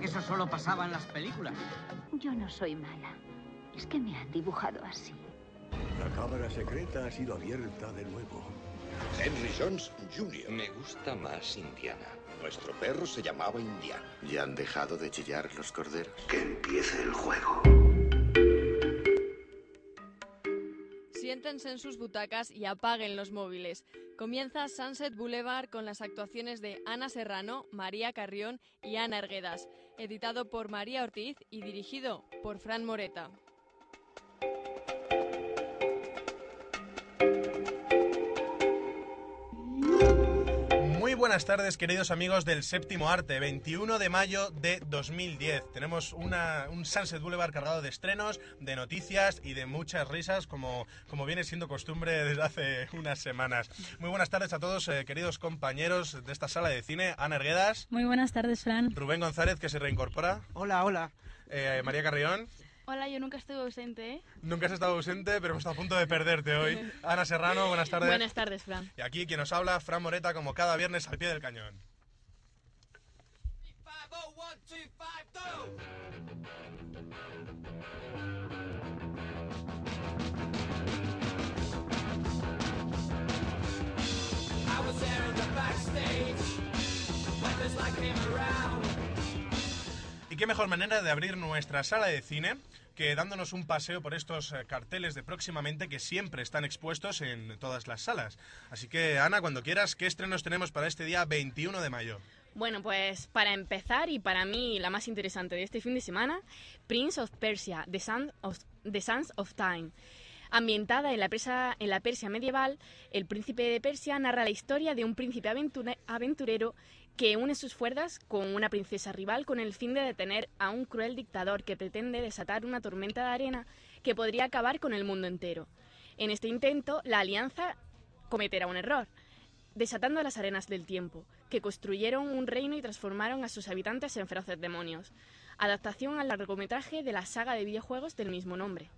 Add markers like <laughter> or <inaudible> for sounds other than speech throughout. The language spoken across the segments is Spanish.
Que eso solo pasaba en las películas. Yo no soy mala. Es que me han dibujado así. La cámara secreta ha sido abierta de nuevo. Henry Jones Jr. Me gusta más Indiana. Nuestro perro se llamaba Indiana. ¿Ya han dejado de chillar los corderos? Que empiece el juego. Siéntense en sus butacas y apaguen los móviles. Comienza Sunset Boulevard con las actuaciones de Ana Serrano, María Carrión y Ana Erguedas, editado por María Ortiz y dirigido por Fran Moreta. Buenas tardes, queridos amigos del Séptimo Arte, 21 de mayo de 2010. Tenemos una- un Sunset Boulevard cargado de estrenos, de noticias y de muchas risas, como, como viene siendo costumbre desde hace unas semanas. Muy buenas tardes a todos, eh, queridos compañeros de esta sala de cine. Ana Erguedas, Muy buenas tardes, Fran. Rubén González, que se reincorpora, Hola, hola. eh, María Carrión. Hola, yo nunca estuve ausente, ¿eh? Nunca has estado ausente, pero hemos estado a punto de perderte hoy. <laughs> Ana Serrano, buenas tardes. Buenas tardes, Fran. Y aquí quien nos habla, Fran Moreta, como cada viernes al pie del cañón. Y qué mejor manera de abrir nuestra sala de cine que dándonos un paseo por estos eh, carteles de próximamente que siempre están expuestos en todas las salas. Así que, Ana, cuando quieras, ¿qué estrenos tenemos para este día 21 de mayo? Bueno, pues para empezar y para mí la más interesante de este fin de semana, Prince of Persia, The Sands of, The Sands of Time. Ambientada en la, Persia medieval, el príncipe de Persia narra la historia de un príncipe aventure- aventurero que une sus fuerzas con una princesa rival con el fin de detener a un cruel dictador que pretende desatar una tormenta de arena que podría acabar con el mundo entero. En este intento, la alianza cometerá un error, desatando las arenas del tiempo, que construyeron un reino y transformaron a sus habitantes en feroces demonios. Adaptación al largometraje de la saga de videojuegos del mismo nombre.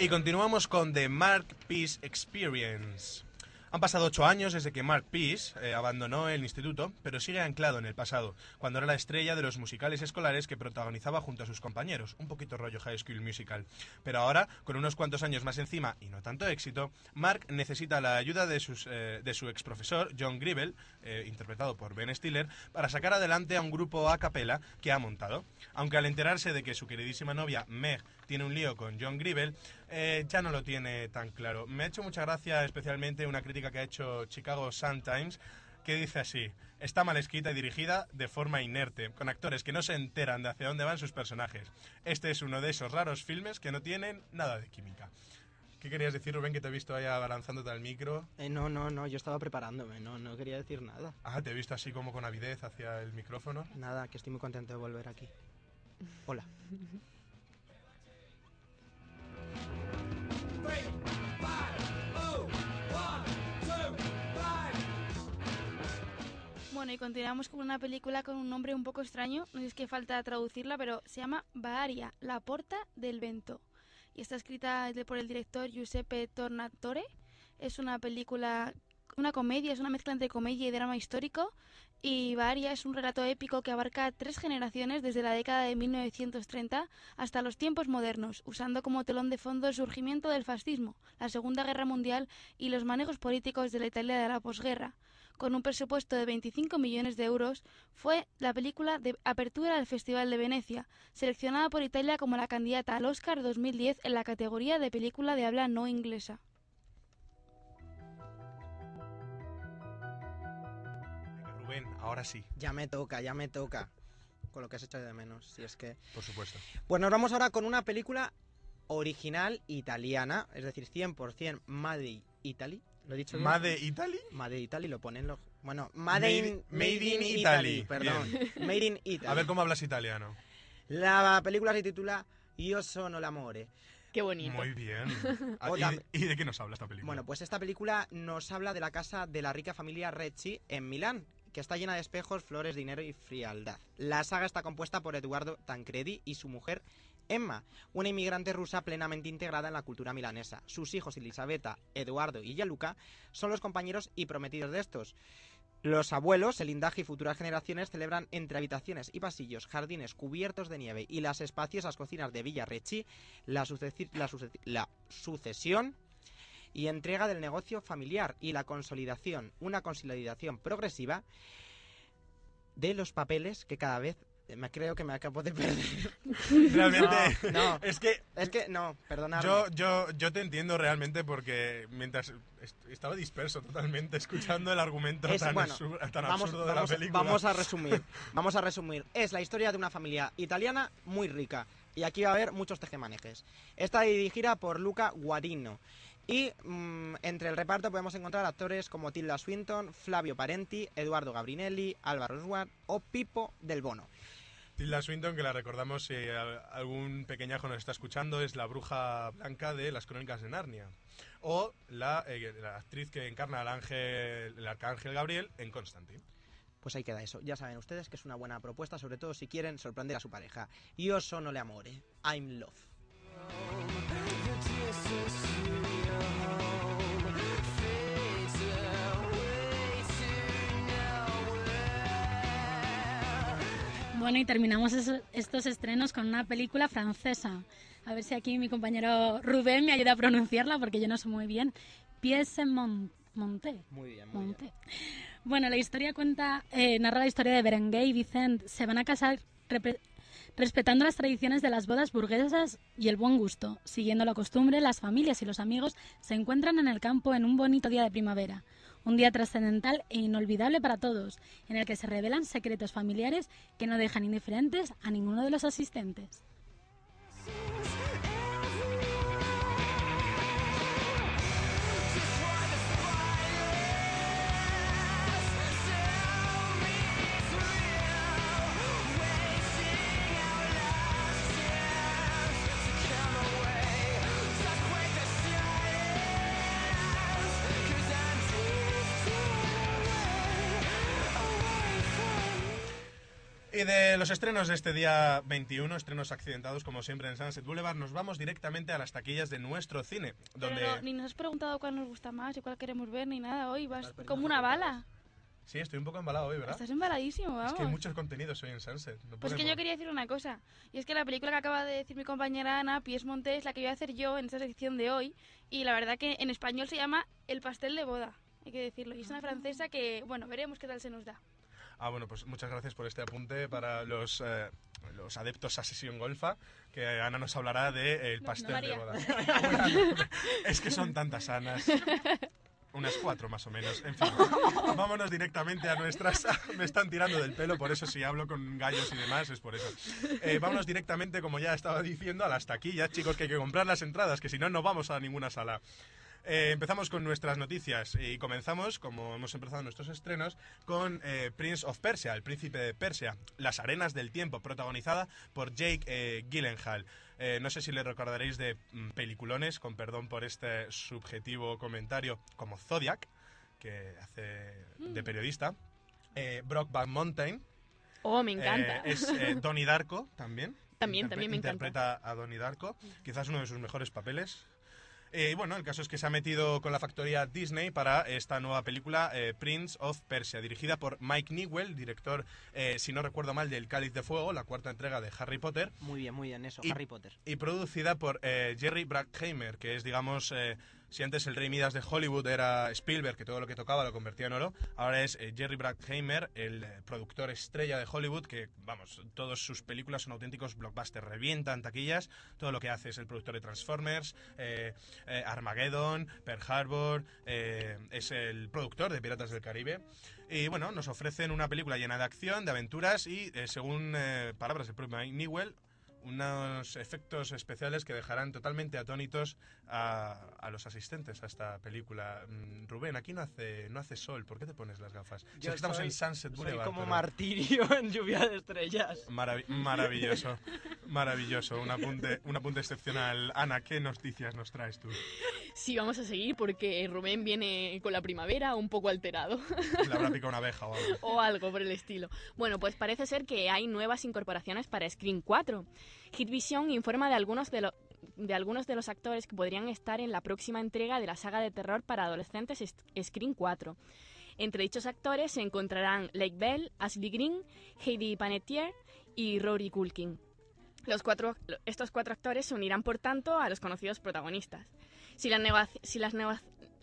Y continuamos con The Mark Peace Experience. Han pasado ocho años desde que Mark Peace eh, abandonó el instituto, pero sigue anclado en el pasado, cuando era la estrella de los musicales escolares que protagonizaba junto a sus compañeros, un poquito rollo High School Musical. Pero ahora, con unos cuantos años más encima y no tanto éxito, Mark necesita la ayuda de, sus, eh, de su exprofesor, John Gribble, eh, interpretado por Ben Stiller, para sacar adelante a un grupo a capela que ha montado. Aunque al enterarse de que su queridísima novia, Meg, tiene un lío con John Gribble, eh, ya no lo tiene tan claro. Me ha hecho mucha gracia especialmente una crítica que ha hecho Chicago Sun-Times que dice así, está mal escrita y dirigida de forma inerte, con actores que no se enteran de hacia dónde van sus personajes. Este es uno de esos raros filmes que no tienen nada de química. ¿Qué querías decir, Rubén, que te he visto ahí abalanzándote al micro? Eh, no, no, no, yo estaba preparándome, no, no quería decir nada. Ah, te he visto así como con avidez hacia el micrófono. Nada, que estoy muy contento de volver aquí. Hola. <laughs> Bueno, y continuamos con una película con un nombre un poco extraño, no es que falta traducirla, pero se llama Bavaria, la porta del vento. Y está escrita por el director Giuseppe Tornatore. Es una película, una comedia, es una mezcla entre comedia y drama histórico. Y es un relato épico que abarca tres generaciones desde la década de 1930 hasta los tiempos modernos, usando como telón de fondo el surgimiento del fascismo, la Segunda Guerra Mundial y los manejos políticos de la Italia de la posguerra con un presupuesto de 25 millones de euros, fue la película de apertura del Festival de Venecia, seleccionada por Italia como la candidata al Oscar 2010 en la categoría de película de habla no inglesa. Rubén, ahora sí, Ya me toca, ya me toca. Con lo que has hecho de menos, si es que... por supuesto. Pues nos vamos ahora con una película original italiana, es decir, 100% Made in Italy. ¿Lo he dicho bien? ¿Made Italy? Made in Italy lo ponen los... Bueno, Made, Made- in, Made in Italy, Italy, perdón. Made in Italy. A ver cómo hablas italiano. La película se titula Io sono l'amore. Qué bonito. Muy bien. <laughs> Ah, ¿Y Otra- de, y de qué nos habla esta película? Bueno, pues esta película nos habla de la casa de la rica familia Recci en Milán, que está llena de espejos, flores, dinero y frialdad. La saga está compuesta por Eduardo Tancredi y su mujer Emma, una inmigrante rusa plenamente integrada en la cultura milanesa. Sus hijos Elisabetta, Eduardo y Yaluca son los compañeros y prometidos de estos. Los abuelos, el lindaje y futuras generaciones celebran entre habitaciones y pasillos, jardines cubiertos de nieve y las espaciosas cocinas de Villa Rechi la, sucesi- la sucesi- la sucesión y entrega del negocio familiar y la consolidación, una consolidación progresiva de los papeles que cada vez eh, me creo que me acabo de perder. <laughs> Realmente, No, no. es que Es que no, perdonadme. yo, yo, yo te entiendo realmente porque mientras est- estaba disperso totalmente escuchando el argumento Es- tan, bueno, absur- tan vamos, absurdo de vamos- la película. vamos a resumir. <laughs> Vamos a resumir. Es la historia de una familia italiana muy rica. Y aquí va a haber muchos tejemanejes. Está dirigida por Luca Guarino. Y mm, entre el reparto podemos encontrar actores como Tilda Swinton, Flavio Parenti, Eduardo Gabrinelli, Álvaro Oswald o Pipo del Bono. Tilda Swinton, que la recordamos si al- algún pequeñajo nos está escuchando, es la bruja blanca de las crónicas de Narnia. O la, eh, la actriz que encarna al ángel, el arcángel Gabriel en Constantine. Pues ahí queda eso. Ya saben ustedes que es una buena propuesta, sobre todo si quieren sorprender a su pareja. Io sono le amore. I'm love. Bueno, y terminamos eso- estos estrenos con una película francesa. A ver si aquí mi compañero Rubén me ayuda a pronunciarla porque yo no sé muy bien. Pies en Mon- Monté. Muy bien, muy Monté. Bueno, la historia cuenta, eh, narra la historia de Berenguer y Vicent. Se van a casar respetando las tradiciones de las bodas burguesas y el buen gusto. Siguiendo la costumbre, las familias y los amigos se encuentran en el campo en un bonito día de primavera. Un día trascendental e inolvidable para todos, en el que se revelan secretos familiares que no dejan indiferentes a ninguno de los asistentes. Y de los estrenos de este día 21, estrenos accidentados como siempre en Sunset Boulevard, nos vamos directamente a las taquillas de nuestro cine, Pero donde... no, ni nos has preguntado cuál nos gusta más y cuál queremos ver ni nada. Hoy vas como una bala. Sí, estoy un poco embalado hoy, ¿verdad? Estás embaladísimo, vamos. Es que hay muchos contenidos hoy en Sunset. no Pues que yo quería decir una cosa. Y es que la película que acaba de decir mi compañera Ana, Pies Monte, es la que voy a hacer yo en esta sección de hoy. Y la verdad que en español se llama El pastel de boda. Hay que decirlo. Y es una francesa que, bueno, veremos qué tal se nos da. Ah, bueno, pues muchas gracias por este apunte para los, eh, los adeptos a sesión golfa, que Ana nos hablará de eh, el pastel de María. boda. <laughs> es que son tantas Anas. Unas cuatro más o menos. En fin, vámonos directamente a nuestras... Me están tirando del pelo, por eso si hablo con gallos y demás es por eso. Eh, vámonos directamente, como ya estaba diciendo, a las taquillas, chicos, que hay que comprar las entradas, que si no, no vamos a ninguna sala. Eh, empezamos con nuestras noticias y comenzamos, como hemos empezado nuestros estrenos, con eh, Prince of Persia, el príncipe de Persia, Las arenas del tiempo, protagonizada por Jake eh, Gyllenhaal. Eh, no sé si le recordaréis de mm, peliculones, con perdón por este subjetivo comentario, como Zodiac, que hace de periodista, Brockback Mountain, Oh, me encanta. es Donnie Darko también. También, Interpre- también me encanta. Interpreta a Donnie Darko, quizás uno de sus mejores papeles. Eh, bueno, el caso es que se ha metido con la factoría Disney para esta nueva película eh, Prince of Persia, dirigida por Mike Newell, director, eh, si no recuerdo mal, del Cáliz de Fuego, la cuarta entrega de Harry Potter, Muy bien, muy bien, eso, Y- Harry Potter. y producida por eh, Jerry Bruckheimer, que es, digamos, eh, si antes el rey Midas de Hollywood era Spielberg, que todo lo que tocaba lo convertía en oro, ahora es eh, Jerry Bruckheimer, el productor estrella de Hollywood, que, vamos, todas sus películas son auténticos blockbusters, revientan taquillas, todo lo que hace es el productor de Transformers, eh, eh, Armageddon, Pearl Harbor, eh, es el productor de Piratas del Caribe. Y bueno, nos ofrecen una película llena de acción, de aventuras y, según palabras del propio Mike Newell, unos efectos especiales que dejarán totalmente atónitos a, a los asistentes a esta película. Mm, Rubén, aquí no hace, no hace sol, ¿por qué te pones las gafas? Si es Yo que estamos soy- en Sunset Soy Boulevard. como pero- martirio <laughs> en lluvia de estrellas. Maravi- maravilloso, maravilloso, un apunte, un apunte excepcional. Ana, ¿qué noticias nos traes tú? Sí, vamos a seguir porque Rubén viene con la primavera un poco alterado. Le habrá picado una abeja o algo. <laughs> o algo por el estilo. Bueno, pues parece ser que hay nuevas incorporaciones para Screen 4. Hitvision informa de algunos de, algunos de los actores que podrían estar en la próxima entrega de la saga de terror para adolescentes Scream 4. Entre dichos actores se encontrarán Lake Bell, Ashley Green, Heidi Panettiere y Rory Culkin. Los cuatro, estos cuatro actores se unirán, por tanto, a los conocidos protagonistas. Si negoci- si las,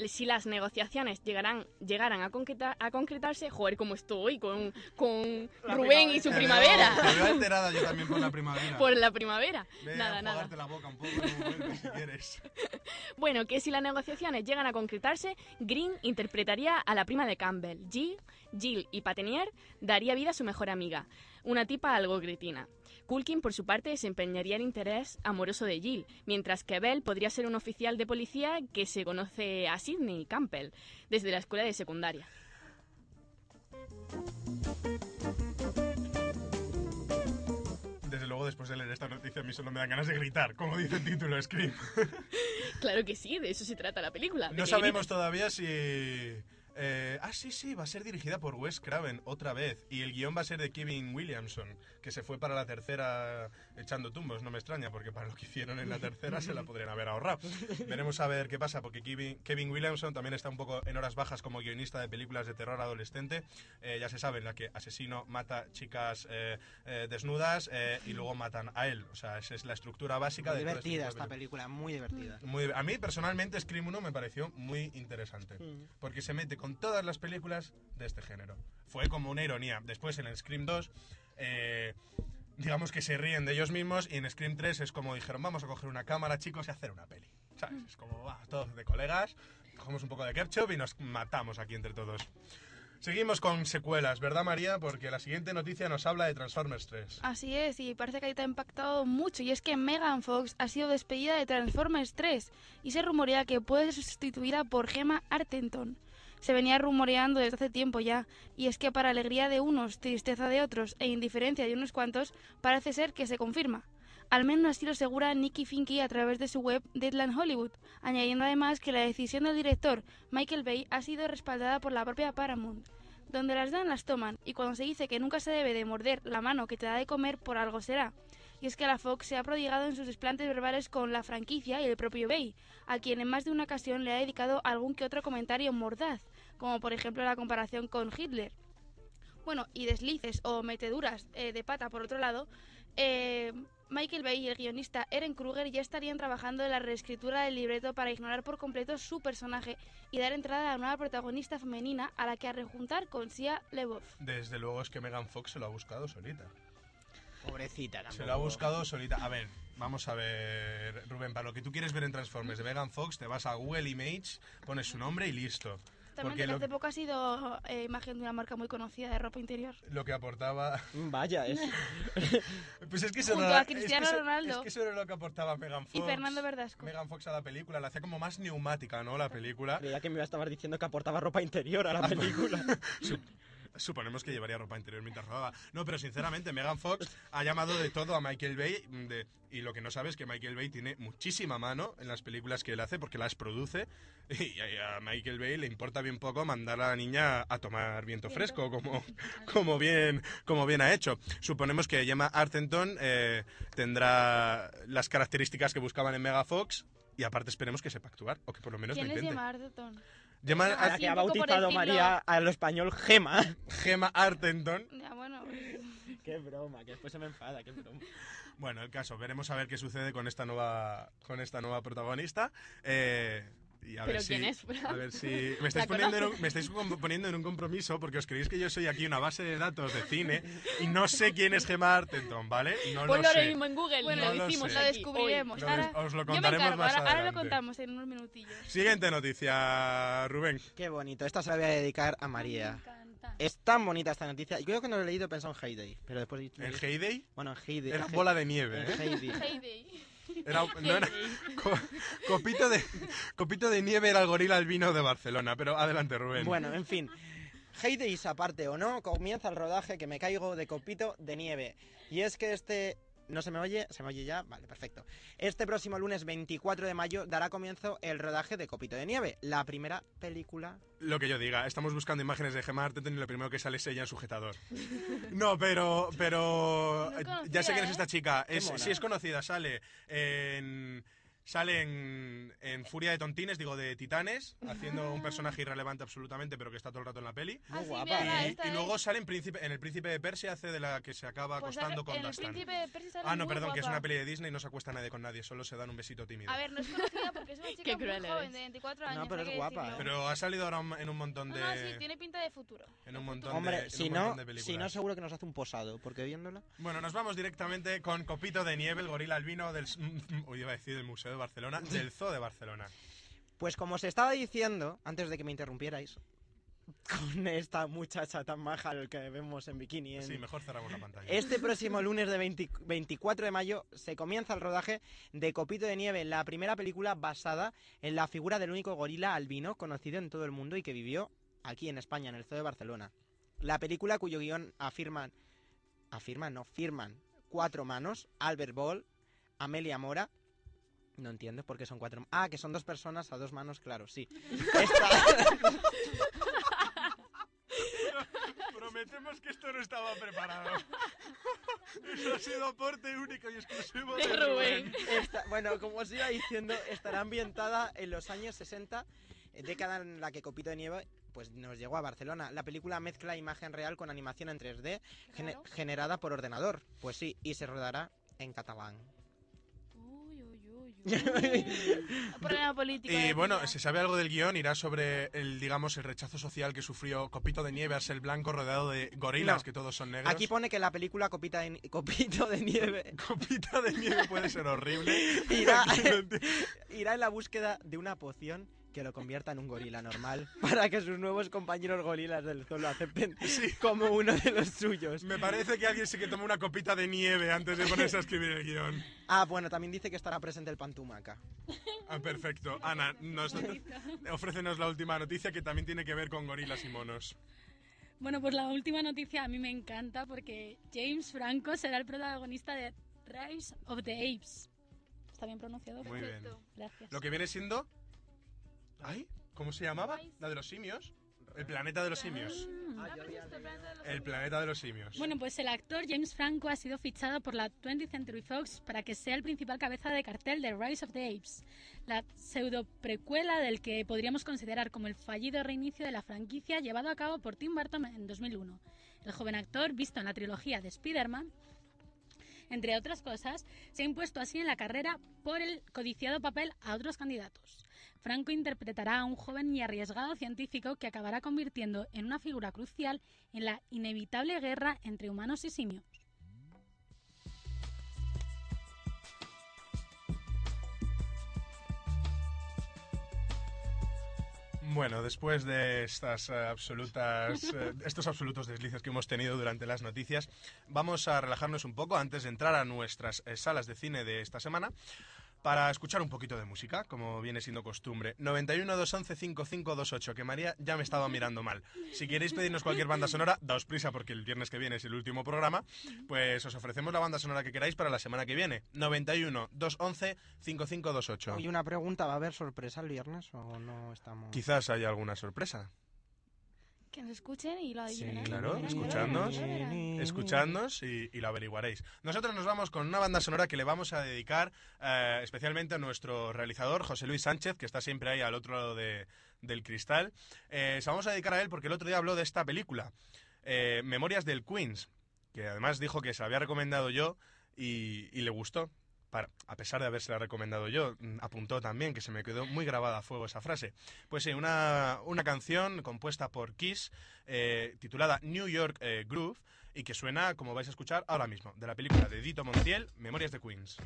si las negociaciones llegarán, llegaran a, concreta- a concretarse, joder, como estoy con, con Rubén y su Te veo- primavera. Te veo alterada yo también por la primavera. por la primavera. Ve nada, a nada. la boca un poco, vuelves si quieres. <laughs> Bueno, que si las negociaciones llegan a concretarse, Green interpretaría a la prima de Campbell, Jill, Jill y Patenier daría vida a su mejor amiga, una tipa algo cretina. Culkin, por su parte, desempeñaría el interés amoroso de Jill, mientras que Bell podría ser un oficial de policía que se conoce a Sidney Campbell desde la escuela de secundaria. Desde luego, después de leer esta noticia, a mí solo me dan ganas de gritar, como dice el título, Scream. <laughs> Claro que sí, de eso se trata la película. No sabemos grites. todavía si... eh, ah, sí, sí, va a ser dirigida por Wes Craven otra vez. Y el guion va a ser de Kevin Williamson, que se fue para la tercera echando tumbos. No me extraña, porque para lo que hicieron en la tercera se la <laughs> podrían haber ahorrado. Veremos a ver qué pasa, porque Kevin, Kevin Williamson también está un poco en horas bajas como guionista de películas de terror adolescente. Eh, ya se sabe, en la que asesino mata chicas eh, desnudas y luego matan a él. O sea, esa es la estructura básica Muy de este divertida esta película, muy divertida. muy- a mí personalmente Scream 1 me pareció muy interesante. Mm. Porque se mete con todas las películas de este género. Fue como una ironía. Después en el Scream 2, eh, digamos que se ríen de ellos mismos. Y en Scream 3 es como dijeron, vamos a coger una cámara, chicos, y hacer una peli. ¿Sabes? Es como, todos de colegas, cogemos un poco de ketchup y nos matamos aquí entre todos. Seguimos con secuelas, ¿verdad María? Porque la siguiente noticia nos habla de Transformers 3. Así es, y parece que ahí te ha impactado mucho, y es que Megan Fox ha sido despedida de Transformers 3, y se rumorea que puede ser sustituida por Gemma Artenton. Se venía rumoreando desde hace tiempo ya, y es que para alegría de unos, tristeza de otros e indiferencia de unos cuantos, parece ser que se confirma. Al menos así lo asegura Nicky Finky a través de su web Deadline Hollywood, añadiendo además que la decisión del director Michael Bay ha sido respaldada por la propia Paramount. Donde las dan las toman, y cuando se dice que nunca se debe de morder la mano que te da de comer, por algo será. Es que la Fox se ha prodigado en sus desplantes verbales con la franquicia y el propio Bay, a quien en más de una ocasión le ha dedicado algún que otro comentario mordaz, como por ejemplo la comparación con Hitler. Bueno, y deslices o meteduras eh, de pata por otro lado, eh, Michael Bay y el guionista Eren Kruger ya estarían trabajando en la reescritura del libreto para ignorar por completo su personaje y dar entrada a la nueva protagonista femenina a la que a rejuntar con Sia LeBoff. Desde luego es que Megan Fox se lo ha buscado solita. Pobrecita tampoco. Se lo ha buscado solita. A ver, vamos a ver, Rubén, para lo que tú quieres ver en Transformers de Megan Fox, te vas a Google Image, pones su nombre y listo. También Porque desde lo, hace poco ha sido eh, imagen de una marca muy conocida de ropa interior. lo que aportaba... Vaya, es. <laughs> Pues es que eso Junto era- a Cristiano es que eso- Ronaldo. Es que eso era lo que aportaba Megan Fox. Y Fernando Verdasco. Megan Fox a la película, la hacía como más neumática, ¿no? La película. Creía que me estabas diciendo que aportaba ropa interior a la película. <laughs> Sup- Suponemos que llevaría ropa interior mientras rodaba. No, pero sinceramente, Megan Fox ha llamado de todo a Michael Bay. mm, de- y lo que no sabes es que Michael Bay tiene muchísima mano en las películas que él hace porque las produce. <laughs> Y a Michael Bay le importa bien poco mandar a la niña a tomar viento fresco, como, <laughs> como, bien, como bien ha hecho. Suponemos que Gemma Artenton eh, tendrá las características que buscaban en Mega Fox. Y aparte esperemos que sepa actuar, o que por lo menos ¿Quién lo es intente. Gemma Arterton? Gemma, A que ha bautizado. María a lo español Gema. <laughs> Gemma Artenton. Ya, bueno, qué broma, que después se me enfada, qué broma. Bueno, el caso, veremos a ver qué sucede con esta nueva, con esta nueva protagonista. Eh, y a ¿Pero ver si, quién es, Fran? A ver si. <laughs> Me estáis, poniendo en un, me estáis poniendo en un compromiso porque os creéis que yo soy aquí una base de datos de cine y no sé quién es Gemma Artenton, ¿vale? No lo Ponlo ahora sé. mismo en Google, bueno, No lo lo decimos sé. lo descubriremos. Lo des- os lo yo me contaremos encargo, más ahora, ahora lo contamos en unos minutillos. Siguiente noticia, Rubén. Qué bonito, esta se la voy a dedicar a María. Me encanta. Es tan bonita esta noticia. Yo creo que no lo he leído he pensado en Heyday, pero después... ¿El Heyday? Bueno, en Heyday. Era en bola de nieve, en ¿eh? Heyday. Era, no era- co- copito, de, copito de nieve era el gorila albino de Barcelona. Pero adelante, Rubén. Bueno, en fin. Heydays aparte o no, comienza el rodaje que me caigo de copito de nieve. Y es que este ¿No se me oye? ¿Se me oye ya? Vale, perfecto. Este próximo lunes 24 de mayo dará comienzo el rodaje de Copito de Nieve, la primera película... Lo que yo diga, estamos buscando imágenes de Gemma Arterton y lo primero que sale es ella en sujetador. <laughs> No, pero, pero No conocía, ya sé quién es ¿eh? esta chica. Es, sí es conocida, sale en sale en, en Furia de Tontines, digo de Titanes, haciendo un personaje irrelevante absolutamente, pero que está todo el rato en la peli. Ah, sí, guapa. Y, y luego sale en, príncipe, en El Príncipe de Persia, hace de la que se acaba Pues acostando sale- con el Dastan. príncipe de Persia sale Ah, no, muy perdón, que es una peli de Disney y no se acuesta nadie con nadie, solo se dan un besito tímido. A ver, no es conocida porque es una <laughs> chica Qué muy cruel joven, de 24 años. pero hay es guapa, decirlo. ¿eh? Pero ha salido ahora en un montón de... No, no, sí, tiene pinta de futuro. En un montón de, Hombre, en si un no, montón de películas. si no seguro que nos hace un posado, porque viéndola... Bueno, nos vamos directamente con Copito de Nieve, el gorila albino del... Hoy <laughs> iba a decir del Museo de Barcelona, <laughs> del Zoo de Barcelona. Pues como os estaba diciendo, antes de que me interrumpierais, con esta muchacha tan maja que vemos en bikini en, Sí, mejor cerramos la pantalla. Este próximo <laughs> lunes de 20 24 de mayo se comienza el rodaje de Copito de Nieve, la primera película basada en la figura del único gorila albino conocido en todo el mundo y que vivió aquí en España, en el Zoo de Barcelona. La película cuyo guion afirman, afirman, no, firman cuatro manos, Albert Ball, Amelia Mora, no entiendo por qué son cuatro. Ah, que son dos personas a dos manos, claro, sí. <laughs> Esta- <laughs> Prometemos que esto no estaba preparado. Eso ha sido aporte único y exclusivo De de Rubén. Rubén. Esta- bueno, como os iba diciendo, estará ambientada en los años 60, eh, década en la que Copito de Nieve pues nos llegó a Barcelona. La película mezcla imagen real con animación en 3D gene- Claro. generada por ordenador. Pues sí, y se rodará en catalán. <laughs> Problema político. Y bueno, si sabe algo del guion, irá sobre el, digamos, el rechazo social que sufrió Copito de Nieve al ser blanco rodeado de gorilas, No. que todos son negros. Aquí pone que la película Copita de, Copito de Nieve <laughs> Copita de Nieve puede ser horrible. <laughs> irá, irá en la búsqueda de una poción que lo convierta en un gorila normal <laughs> para que sus nuevos compañeros gorilas del zoo lo acepten <laughs> como uno de los suyos. Me parece que alguien sí que tomó una copita de nieve antes de <laughs> ponerse a escribir el guion. Ah, bueno, también dice que estará presente el pantumaca. Ah, perfecto. Ana, nos, ofrécenos la última noticia que también tiene que ver con gorilas y monos. Bueno, pues la última noticia a mí me encanta porque James Franco será el protagonista de Rise of the Apes. ¿Está bien pronunciado? Muy bien. Perfecto. Gracias. Lo que viene siendo... ¿Ay? ¿Cómo se llamaba? ¿La de los simios? El planeta de los simios. El planeta de los simios. Bueno, pues el actor James Franco ha sido fichado por la 20th Century Fox para que sea el principal cabeza de cartel de Rise of the Apes, la pseudo precuela del que podríamos considerar como el fallido reinicio de la franquicia llevado a cabo por Tim Burton en 2001. El joven actor, visto en la trilogía de Spider-Man, entre otras cosas, se ha impuesto así en la carrera por el codiciado papel a otros candidatos. Franco interpretará a un joven y arriesgado científico que acabará convirtiendo en una figura crucial en la inevitable guerra entre humanos y simios. Bueno, después de estas eh, absolutas, eh, estos absolutos deslices que hemos tenido durante las noticias, vamos a relajarnos un poco antes de entrar a nuestras eh, salas de cine de esta semana para escuchar un poquito de música, como viene siendo costumbre. 91 211 5528, que María ya me estaba mirando mal. Si queréis pedirnos cualquier banda sonora, daos prisa porque el viernes que viene es el último programa, pues os ofrecemos la banda sonora que queráis para la semana que viene. 91 211 5528. Y una pregunta, ¿va a haber sorpresa el viernes o no estamos...? Quizás haya alguna sorpresa. Que nos escuchen y lo adivinen. claro, Verán, escuchadnos, escuchadnos y, y lo averiguaréis. Nosotros nos vamos con una banda sonora que le vamos a dedicar eh, especialmente a nuestro realizador, José Luis Sánchez, que está siempre ahí al otro lado de- del cristal. Eh, se vamos a dedicar a él porque el otro día habló de esta película, eh, Memorias del Queens, que además dijo que se la había recomendado yo y, y le gustó. A pesar de habérsela recomendado yo, mm, apuntó también que se me quedó muy grabada a fuego esa frase. Pues sí, una, una canción compuesta por Kiss, eh, titulada New York eh, Groove, y que suena, como vais a escuchar ahora mismo, de la película de Dito Montiel, Memorias de Queens.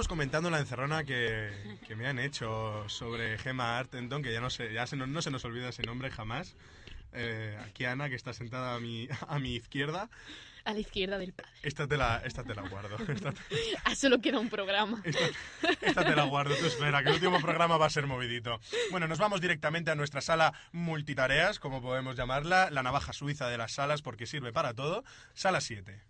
Estábamos comentando la encerrona que, que me han hecho sobre Gemma Artenton, que ya no se, ya se nos- no se nos olvida ese nombre jamás. Eh, aquí Ana, que está sentada a mi, a mi izquierda. A la izquierda del padre. Esta te la, esta te la guardo. Esta, <laughs> Ah, solo queda un programa. esta te la guardo. Tú espera, que el último programa va a ser movidito. Bueno, nos vamos directamente a nuestra sala multitareas, como podemos llamarla, la navaja suiza de las salas, porque sirve para todo. Sala 7.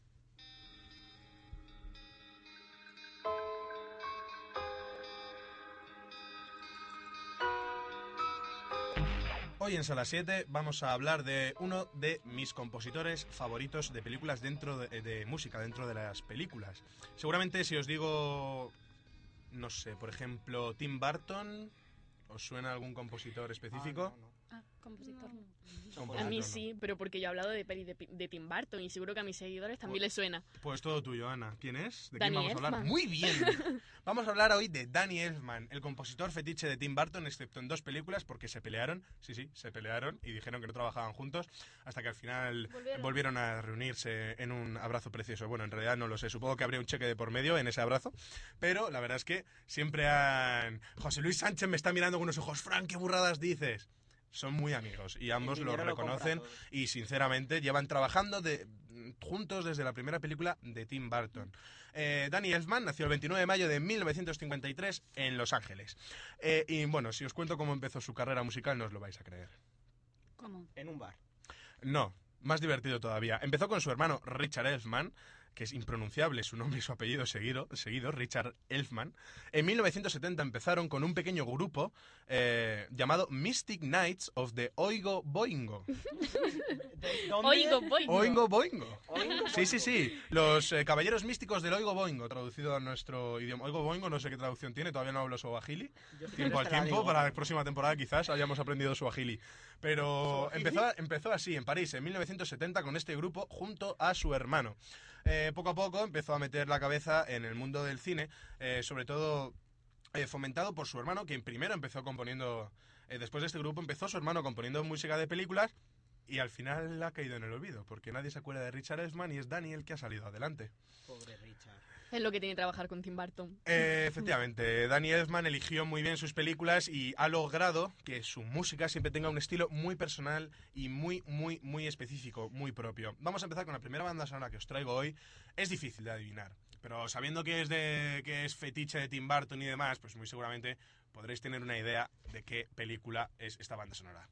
Hoy en Sala 7 vamos a hablar de uno de mis compositores favoritos de películas dentro de, música, dentro de las películas. Seguramente si os digo, no sé, por ejemplo, Tim Burton, ¿os suena algún compositor específico? Ah, compositor no. A mí sí, pero porque yo he hablado de peli de, de Tim Burton y seguro que a mis seguidores también les suena. Pues todo tuyo, Ana. ¿Quién es? ¿De Danny quién vamos a hablar? Elfman. Muy bien. <laughs> Vamos a hablar hoy de Danny Elfman, el compositor fetiche de Tim Burton, excepto en dos películas, porque se pelearon, sí, sí, se pelearon y dijeron que no trabajaban juntos, hasta que al final Volvieron. volvieron, a reunirse en un abrazo precioso. Bueno, en realidad no lo sé, supongo que habría un cheque de por medio en ese abrazo, pero la verdad es que siempre han... José Luis Sánchez me está mirando con unos ojos, Frank, ¿qué burradas dices? Son muy amigos y ambos lo reconocen y sinceramente llevan trabajando de, juntos desde la primera película de Tim Burton. Eh, Danny Elfman nació el 29 de mayo de 1953 en Los Ángeles. Eh, y bueno, si os cuento cómo empezó su carrera musical no os lo vais a creer. ¿Cómo? En un bar. No, más divertido todavía. Empezó con su hermano Richard Elfman, que es impronunciable su nombre y su apellido seguido, seguido Richard Elfman. En 1970 empezaron con un pequeño grupo eh, llamado Mystic Knights of the Oigo Boingo. <laughs> Oigo, boingo. Oingo Boingo. Sí, sí, sí. Los eh, caballeros místicos del Oigo Boingo, traducido a nuestro idioma. Oigo Boingo, no sé qué traducción tiene, todavía no hablo suajili. Tiempo al tiempo, para la próxima temporada quizás hayamos aprendido suajili. Pero empezó, empezó así, en París, en 1970, con este grupo, junto a su hermano. Eh, poco a poco empezó a meter la cabeza en el mundo del cine, eh, sobre todo eh, fomentado por su hermano, quien primero empezó componiendo, después de este grupo empezó su hermano componiendo música de películas y al final ha caído en el olvido, porque nadie se acuerda de Richard Elfman y es Daniel que ha salido adelante. Pobre Richard. Es lo que tiene trabajar con Tim Burton. Eh, efectivamente, Danny Elfman eligió muy bien sus películas y ha logrado que su música siempre tenga un estilo muy personal y muy, muy, muy específico, muy propio. Vamos a empezar con la primera banda sonora que os traigo hoy. Es difícil de adivinar, pero sabiendo que es, de, que es fetiche de Tim Burton y demás, pues muy seguramente podréis tener una idea de qué película es esta banda sonora.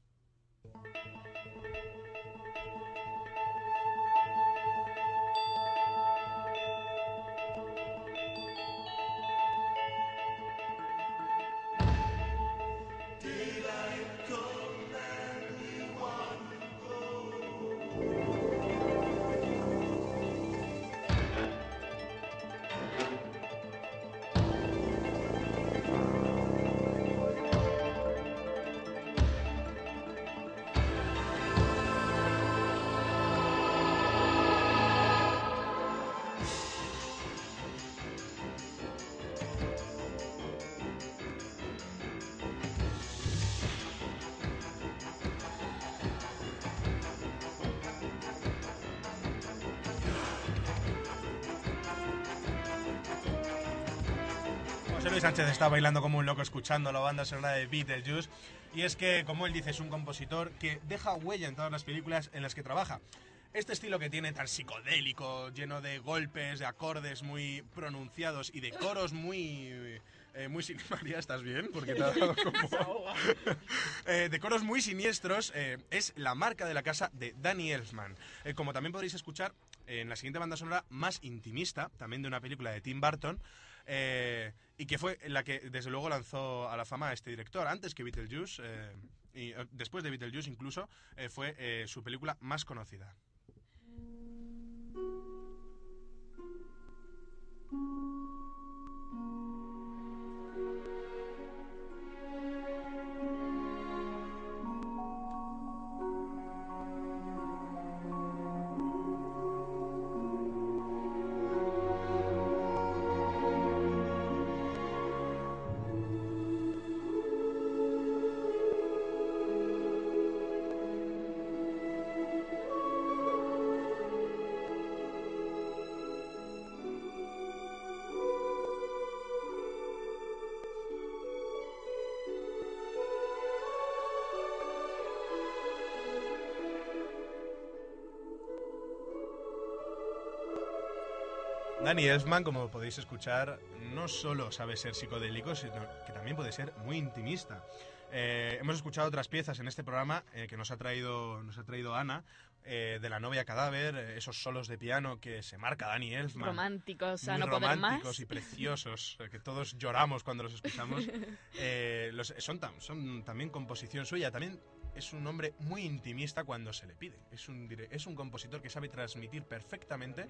Sánchez está bailando como un loco escuchando la banda sonora de Beetlejuice. Y es que, como él dice, es un compositor que deja huella en todas las películas en las que trabaja. Este estilo que tiene tan psicodélico, lleno de golpes, de acordes muy pronunciados y de coros muy... eh, muy sin- María, <laughs> ¿estás bien? Porque te ha dado como... <laughs> <laughs> Eh, de coros muy siniestros, eh, es la marca de la casa de Danny Elfman. Eh, como también podréis escuchar en la siguiente banda sonora, más intimista, también de una película de Tim Burton, eh, y que fue la que desde luego lanzó a la fama a este director, antes que Beetlejuice, eh, y eh, después de Beetlejuice incluso, eh, fue su película más conocida. Danny Elfman, como podéis escuchar, no solo sabe ser psicodélico, sino que también puede ser muy intimista. Eh, hemos escuchado otras piezas en este programa eh, que nos ha traído, nos ha traído Ana, eh, de la novia cadáver, esos solos de piano que se marca Danny Elfman. Románticos, a muy poder románticos más. y preciosos, que todos lloramos cuando los escuchamos. <laughs> Los- son, tam- son también composición suya, también es un hombre muy intimista cuando se le pide. Es un, es un compositor que sabe transmitir perfectamente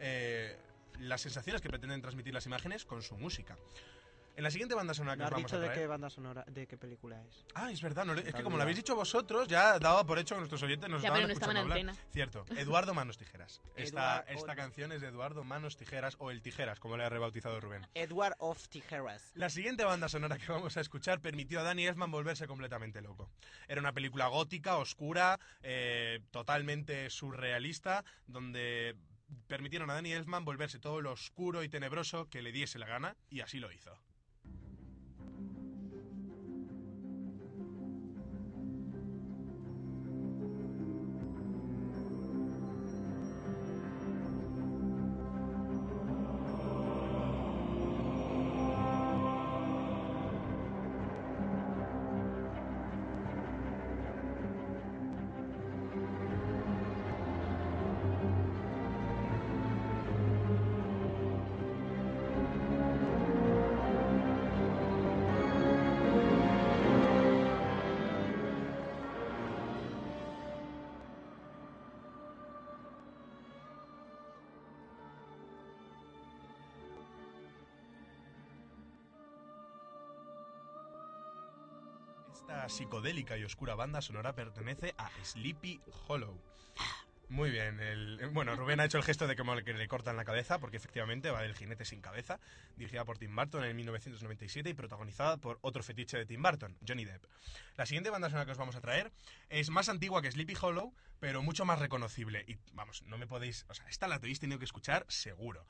eh, las sensaciones que pretenden transmitir las imágenes con su música. En la siguiente banda sonora que ¿No os has vamos dicho a de traer... qué banda sonora, de qué película es? Ah, es verdad, no es que como lo habéis dicho vosotros, ya daba por hecho que nuestros oyentes nos Ya, estaban pero no estaban escuchando en hablar. antena. Cierto, Eduardo Manos Tijeras. Esta, Eduard- esta canción es de Eduardo Manos Tijeras, o El Tijeras, como le ha rebautizado Rubén. Edward of Tijeras. La siguiente banda sonora que vamos a escuchar permitió a Danny Elfman volverse completamente loco. Era una película gótica, oscura, eh, totalmente surrealista, donde permitieron a Danny Elfman volverse todo lo oscuro y tenebroso que le diese la gana, y así lo hizo. Esta psicodélica y oscura banda sonora pertenece a Sleepy Hollow. Muy bien, el- bueno, Rubén ha hecho el gesto de que le cortan la cabeza, porque efectivamente va del jinete sin cabeza, dirigida por Tim Burton en 1997 y protagonizada por otro fetiche de Tim Burton, Johnny Depp. La siguiente banda sonora que os vamos a traer es más antigua que Sleepy Hollow, pero mucho más reconocible. Y vamos, no me podéis, o sea, esta la habéis tenido que escuchar seguro.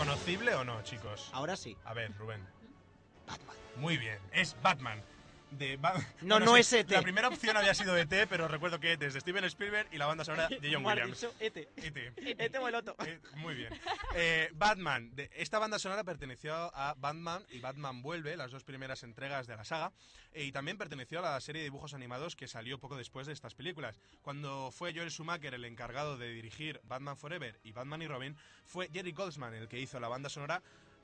¿Reconocible o no, chicos? Ahora sí. A ver, Rubén. Muy bien, es Batman. De No, <laughs> no sí, es E ET. La primera opción había sido ET, pero recuerdo que ET es de Steven Spielberg y la banda sonora de John Mal Williams. Ete. ET. Ete o el otro. Eh, muy bien. Eh, Batman. De- esta banda sonora perteneció a Batman y Batman Vuelve, las dos primeras entregas de la saga, eh, y también perteneció a la serie de dibujos animados que salió poco después de estas películas. Cuando fue Joel Schumacher el encargado de dirigir Batman Forever y Batman y Robin, fue Jerry Goldsman el que hizo la banda sonora.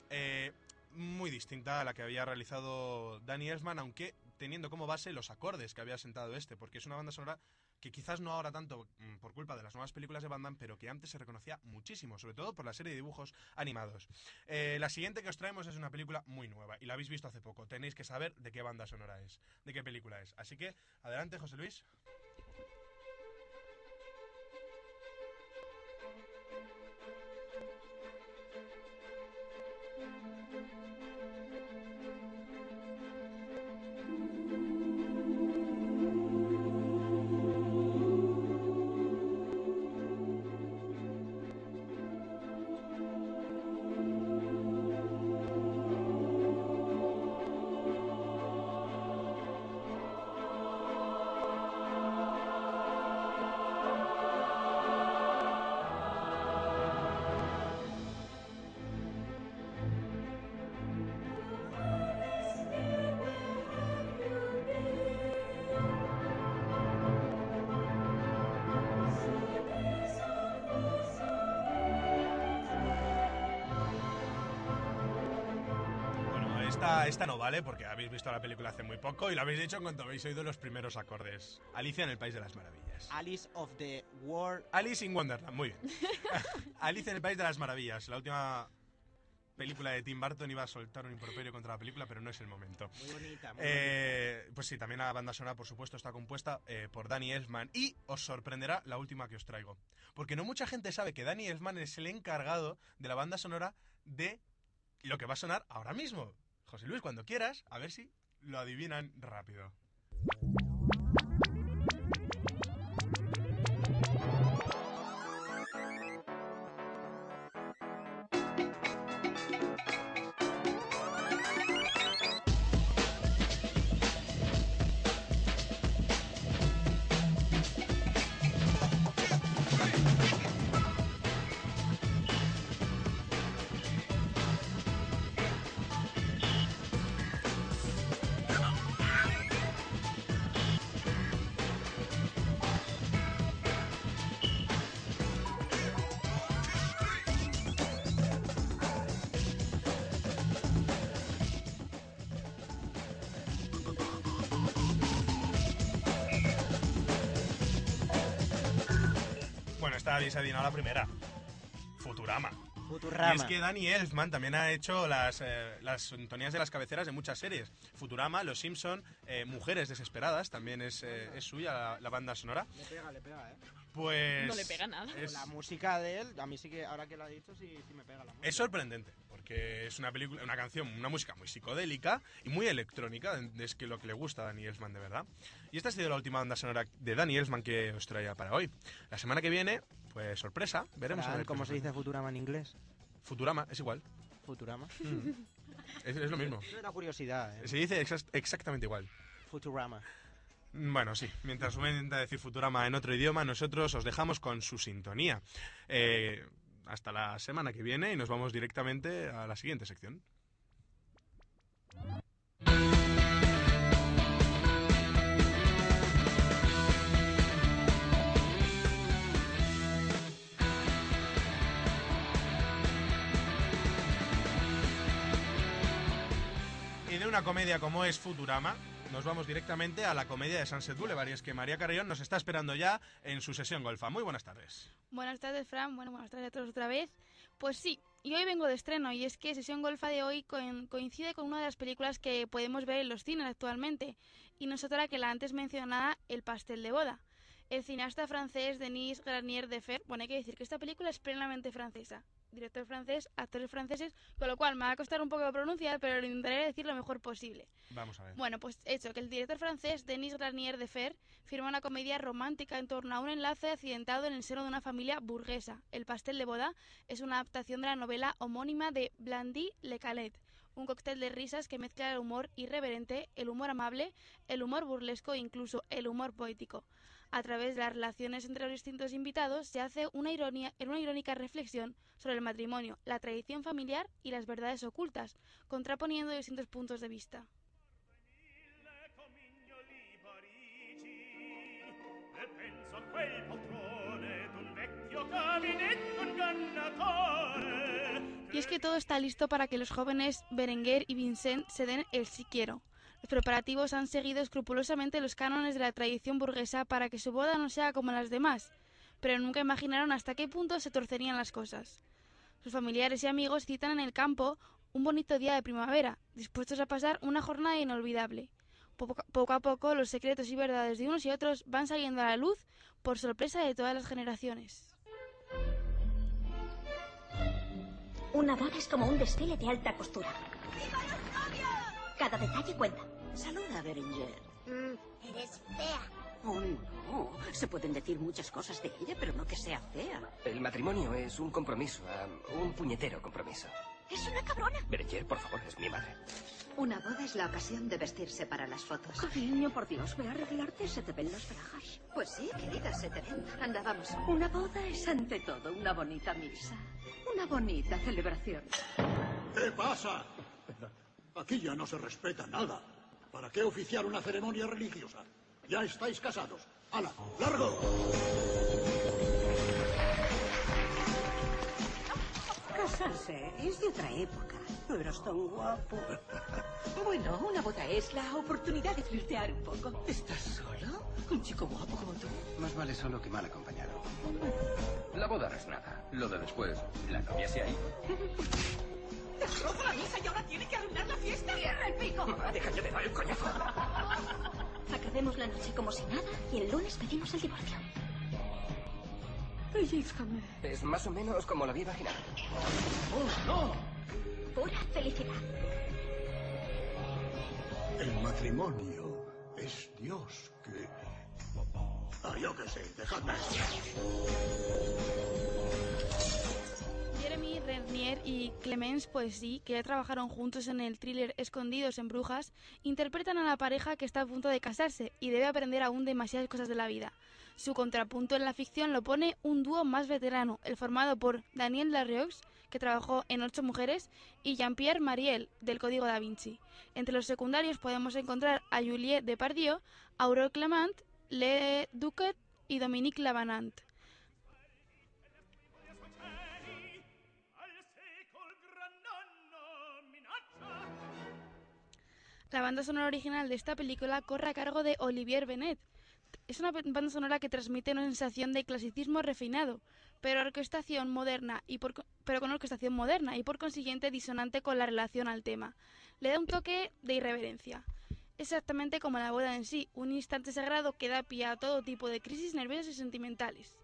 eh, muy distinta a la que había realizado Danny Elfman, aunque teniendo como base los acordes que había sentado este, porque es una banda sonora que quizás no ahora tanto mm, por culpa de las nuevas películas de Van pero que antes se reconocía muchísimo, sobre todo por la serie de dibujos animados. Eh, la siguiente que os traemos es una película muy nueva y la habéis visto hace poco. Tenéis que saber de qué banda sonora es, de qué película es. Así que, adelante, José Luis. Esta, esta no vale porque habéis visto la película hace muy poco y lo habéis dicho en cuanto habéis oído los primeros acordes. Alicia en el País de las Maravillas. Alice of the World. Alice in Wonderland, muy bien. <laughs> Alice en el País de las Maravillas. La última película de Tim Burton iba a soltar un improperio contra la película, pero no es el momento. Muy bonita, muy Eh, pues sí, también la banda sonora, por supuesto, está compuesta eh, por Danny Elfman. Y os sorprenderá la última que os traigo. Porque no mucha gente sabe que Danny Elfman es el encargado de la banda sonora de lo que va a sonar ahora mismo. José Luis, cuando quieras, a ver si lo adivinan rápido. Esta habéis adivinado la primera. Futurama. Futurama. Y es que Danny Elfman también ha hecho las, eh, las sintonías de las cabeceras de muchas series. Futurama, Los Simpson, eh, Mujeres Desesperadas, también es, eh, es suya la, la banda sonora. Le pega, le pega, ¿eh? Pues... No le pega nada. Es, La música de él, a mí sí que, ahora que lo ha dicho, sí, sí me pega la música. es sorprendente, porque es una película, una canción, una música muy psicodélica y muy electrónica, es que lo que le gusta a Danny Elfman de verdad. Y esta ha sido la última banda sonora de Danny Elfman que os traía para hoy. La semana que viene, pues sorpresa, veremos a Fran, ver qué ¿Cómo se dice. Futurama en inglés? Futurama, es igual. Futurama. Es, es lo mismo. Es una curiosidad, ¿eh? Se dice exact- exactamente igual. Futurama. Bueno, sí, mientras uno intenta decir Futurama en otro idioma, nosotros os dejamos con su sintonía. Eh, hasta la semana que viene y nos vamos directamente a la siguiente sección. Y de una comedia como es Futurama, nos vamos directamente a la comedia de Sunset Boulevard. Y es que María Carrión nos está esperando ya en su sesión golfa. Muy buenas tardes. Buenas tardes, Fran. Bueno, buenas tardes a todos otra vez. Pues sí, y hoy vengo de estreno y es que Sesión Golfa de hoy coin- coincide con una de las películas que podemos ver en los cines actualmente y no es otra que la antes mencionada El pastel de boda. El cineasta francés Denis Granier de Fer, bueno, hay que decir que esta película es plenamente francesa. Director francés, actores franceses, con lo cual me va a costar un poco de pronunciar, pero lo intentaré decir lo mejor posible. Vamos a ver. Bueno, pues hecho que el director francés Denis Granier de Fer firma una comedia romántica en torno a un enlace accidentado en el seno de una familia burguesa. El pastel de boda es una adaptación de la novela homónima de Blandy Le Calet, un cóctel de risas que mezcla el humor irreverente, el humor amable, el humor burlesco e incluso el humor poético. A través de las relaciones entre los distintos invitados se hace una, irónica reflexión sobre el matrimonio, la tradición familiar y las verdades ocultas, contraponiendo distintos puntos de vista. Y es que todo está listo para que los jóvenes Berenguer y Vincent se den el sí quiero. Los preparativos han seguido escrupulosamente los cánones de la tradición burguesa para que su boda no sea como las demás, pero nunca imaginaron hasta qué punto se torcerían las cosas. Sus familiares y amigos citan en el campo un bonito día de primavera, dispuestos a pasar una jornada inolvidable. Poco, a poco los secretos y verdades de unos y otros van saliendo a la luz por sorpresa de todas las generaciones. Una boda es como un desfile de alta costura. Cada detalle cuenta. Saluda, Berenger. Eres fea. Oh, no. Se pueden decir muchas cosas de ella, pero no que sea fea. El matrimonio es un compromiso, um, un puñetero compromiso. Es una cabrona. Berenger, por favor, es mi madre. Una boda es la ocasión de vestirse para las fotos. Cariño, por Dios, ve a arreglarte, se te ven las bragas. Pues sí, querida, se te ven. Anda, vamos. Una boda es ante todo una bonita misa. Una bonita celebración. ¿Qué pasa? Aquí ya no se respeta nada. ¿Para qué oficiar una ceremonia religiosa? Ya estáis casados. ¡Hala! ¡Largo! Casarse es de otra época. No eras tan guapo. <laughs> Bueno, una boda es la oportunidad de flirtear un poco. ¿Estás solo? Un chico guapo como tú. Más vale solo que mal acompañado. La boda no es nada. Lo de después, la novia se ha ido. Destroza la misa y ahora tiene que arruinar la fiesta. ¡Cierra el pico! Deja que doy el coñazo. Acabemos la noche como si nada y el lunes pedimos el divorcio. Pellízcame. Es más o menos como lo había imaginado. Pura felicidad. El matrimonio es Dios que... Ah, yo qué sé, dejadme. Jeremy Renier y Clemence Poesy, que ya trabajaron juntos en el thriller Escondidos en Brujas, interpretan a la pareja que está a punto de casarse y debe aprender aún demasiadas cosas de la vida. Su contrapunto en la ficción lo pone un dúo más veterano, el formado por Daniel Larroix, que trabajó en Ocho Mujeres, y Jean-Pierre Mariel, del Código da Vinci. Entre los secundarios podemos encontrar a Juliette Depardieu, Aurore Clement, Le Duquet y Dominique Lavanant. La banda sonora original de esta película corre a cargo de Olivier Benet. Es una banda sonora que transmite una sensación de clasicismo refinado, pero orquestación moderna y pero con orquestación moderna y por consiguiente disonante con la relación al tema. Le da un toque de irreverencia. Exactamente como la boda en sí, un instante sagrado que da pie a todo tipo de crisis nerviosas y sentimentales.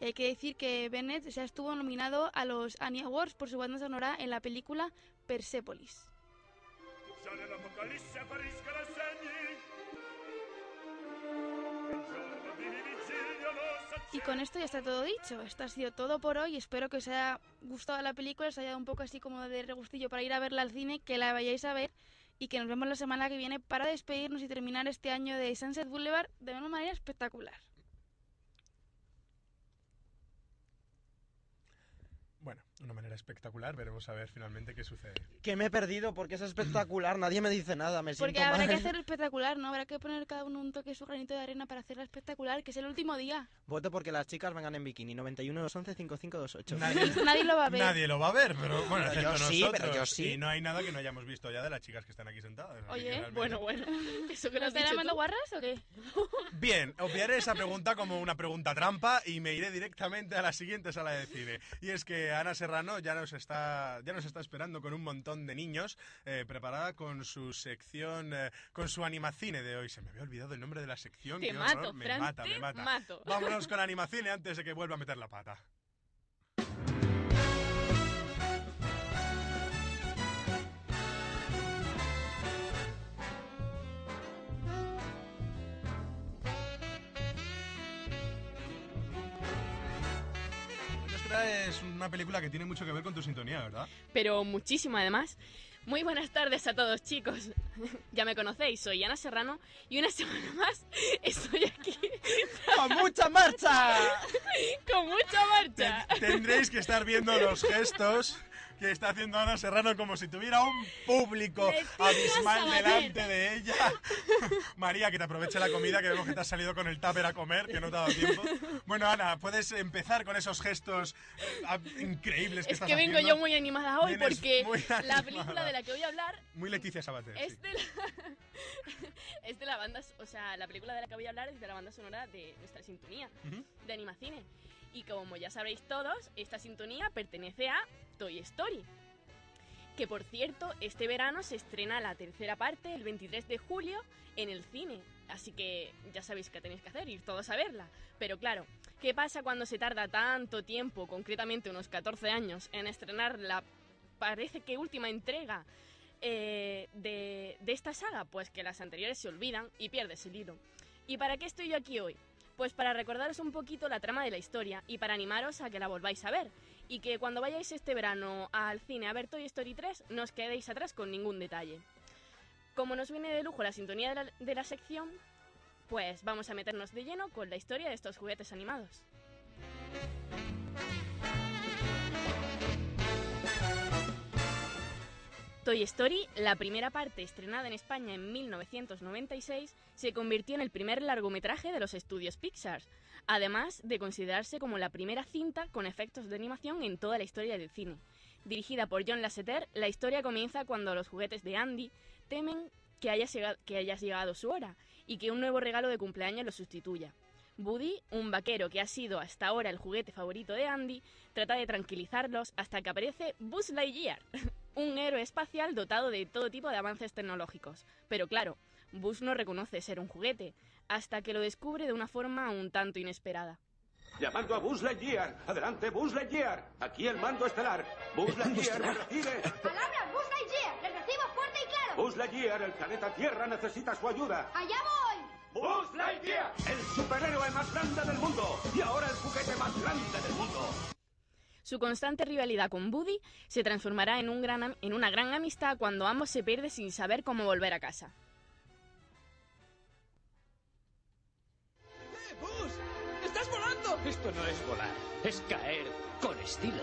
Y hay que decir que Bennett ya estuvo nominado a los Annie Awards por su banda sonora en la película Persepolis. Y con esto ya está todo dicho. Esto ha sido todo por hoy. Espero que os haya gustado la película, os haya dado un poco así como de regustillo para ir a verla al cine, que la vayáis a ver y que nos vemos la semana que viene para despedirnos y terminar este año de Sunset Boulevard de una manera espectacular. Bueno, una manera espectacular, veremos a ver finalmente qué sucede. Que me he perdido porque es espectacular, nadie me dice nada, me Porque siento habrá mal. que hacerlo espectacular, ¿no? Habrá que poner cada uno un toque, su granito de arena para hacerla espectacular, que es el último día. Voto porque las chicas vengan en bikini, 91 211 5528. Nadie, <laughs> Nadie lo va a ver. Nadie lo va a ver, pero bueno, Pero yo sí, nosotros. pero yo sí. Y no hay nada que no hayamos visto ya de las chicas que están aquí sentadas. Oye, realmente- bueno, bueno. <laughs> ¿Eso que ¿Nos están llamando guarras o qué? <laughs> Bien, obviaré esa pregunta como una pregunta trampa y me iré directamente a la siguiente sala de cine. Y es que Ana Serrano ya nos está, ya nos está esperando con un montón de niños, eh, preparada con su sección, eh, con su animacine de hoy. Se me había olvidado el nombre de la sección. Te qué mato, me Fran, mata, te me mata. mato. Vámonos con animacine antes de que vuelva a meter la pata. Es una película que tiene mucho que ver con tu sintonía, ¿verdad? Pero muchísimo además. Muy buenas tardes a todos chicos. <laughs> ya me conocéis, soy Ana Serrano y una <laughs> semana más estoy aquí. ¡Con mucha marcha! <laughs> Con mucha marcha. Tendréis que estar viendo los gestos que está haciendo Ana Serrano como si tuviera un público abismal delante de ella. <laughs> María, que te aproveche la comida, que vemos que te has salido con el tupper a comer, que no te ha dado tiempo. Bueno, Ana, puedes empezar con esos gestos eh, increíbles que Es estás que vengo haciendo? yo muy animada hoy Vienes porque muy la animada. película de la que voy a hablar Muy Leticia Sabater. sí. es de la, <laughs> es de la banda, o sea, la película de la que voy a hablar es de la banda sonora de nuestra sintonía Ujú. de Animacine. Y como ya sabréis todos, esta sintonía pertenece a Toy Story. Que por cierto, este verano se estrena la tercera parte, el 23 de julio, en el cine. Así que ya sabéis qué tenéis que hacer, ir todos a verla. Pero claro, ¿qué pasa cuando se tarda tanto tiempo, concretamente unos 14 años, en estrenar la parece que última entrega eh, de, de esta saga? Pues que las anteriores se olvidan y pierdes el hilo. ¿Y para qué estoy yo aquí hoy? Pues para recordaros un poquito la trama de la historia y para animaros a que la volváis a ver. Y que cuando vayáis este verano al cine a ver Toy Story 3 no os quedéis atrás con ningún detalle. Como nos viene de lujo la sintonía de la, de la sección, pues vamos a meternos de lleno con la historia de estos juguetes animados. Toy Story, la primera parte estrenada en España en 1996, se convirtió en el primer largometraje de los estudios Pixar, además de considerarse como la primera cinta con efectos de animación en toda la historia del cine. Dirigida por John Lasseter, la historia comienza cuando los juguetes de Andy temen que haya, llegado, que haya llegado su hora y que un nuevo regalo de cumpleaños lo sustituya. Buddy, un vaquero que ha sido hasta ahora el juguete favorito de Andy, trata de tranquilizarlos hasta que aparece Buzz Lightyear, <laughs> un héroe espacial dotado de todo tipo de avances tecnológicos. Pero claro, Buzz no reconoce ser un juguete, hasta que lo descubre de una forma un tanto inesperada. Llamando a Buzz Lightyear. Adelante, Buzz Lightyear. Aquí el mando estelar. Buzz <laughs> Lightyear me recibe. ¡Palabras, Buzz Lightyear! ¡Les recibo fuerte y claro! Buzz Lightyear, el planeta Tierra necesita su ayuda. ¡Allá voy! Buzz Lightyear, el superhéroe más grande del mundo. Y ahora el juguete más grande del mundo. Su constante rivalidad con Buddy se transformará en, un gran en una gran amistad cuando ambos se pierden sin saber cómo volver a casa. ¡Buzz! ¡Estás volando! Esto no es volar, es caer con estilo. <laughs>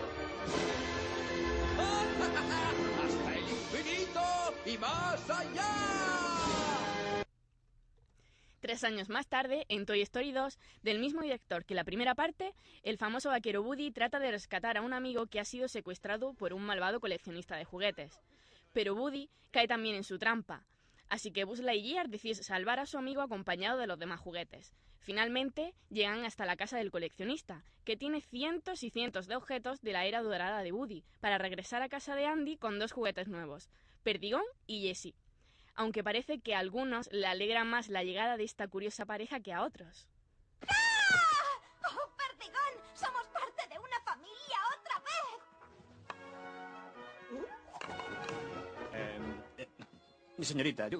¡Hasta el infinito y más allá! Tres años más tarde, en Toy Story 2, del mismo director que la primera parte, el famoso vaquero Woody trata de rescatar a un amigo que ha sido secuestrado por un malvado coleccionista de juguetes. Pero Woody cae también en su trampa, así que Buzz Lightyear decide salvar a su amigo acompañado de los demás juguetes. Finalmente, llegan hasta la casa del coleccionista, que tiene cientos y cientos de objetos de la era dorada de Woody, para regresar a casa de Andy con dos juguetes nuevos, Perdigón y Jessie aunque parece que a algunos le alegra más la llegada de esta curiosa pareja que a otros. ¡Oh, Perdigón! ¡Somos parte de una familia otra vez! Eh, señorita, yo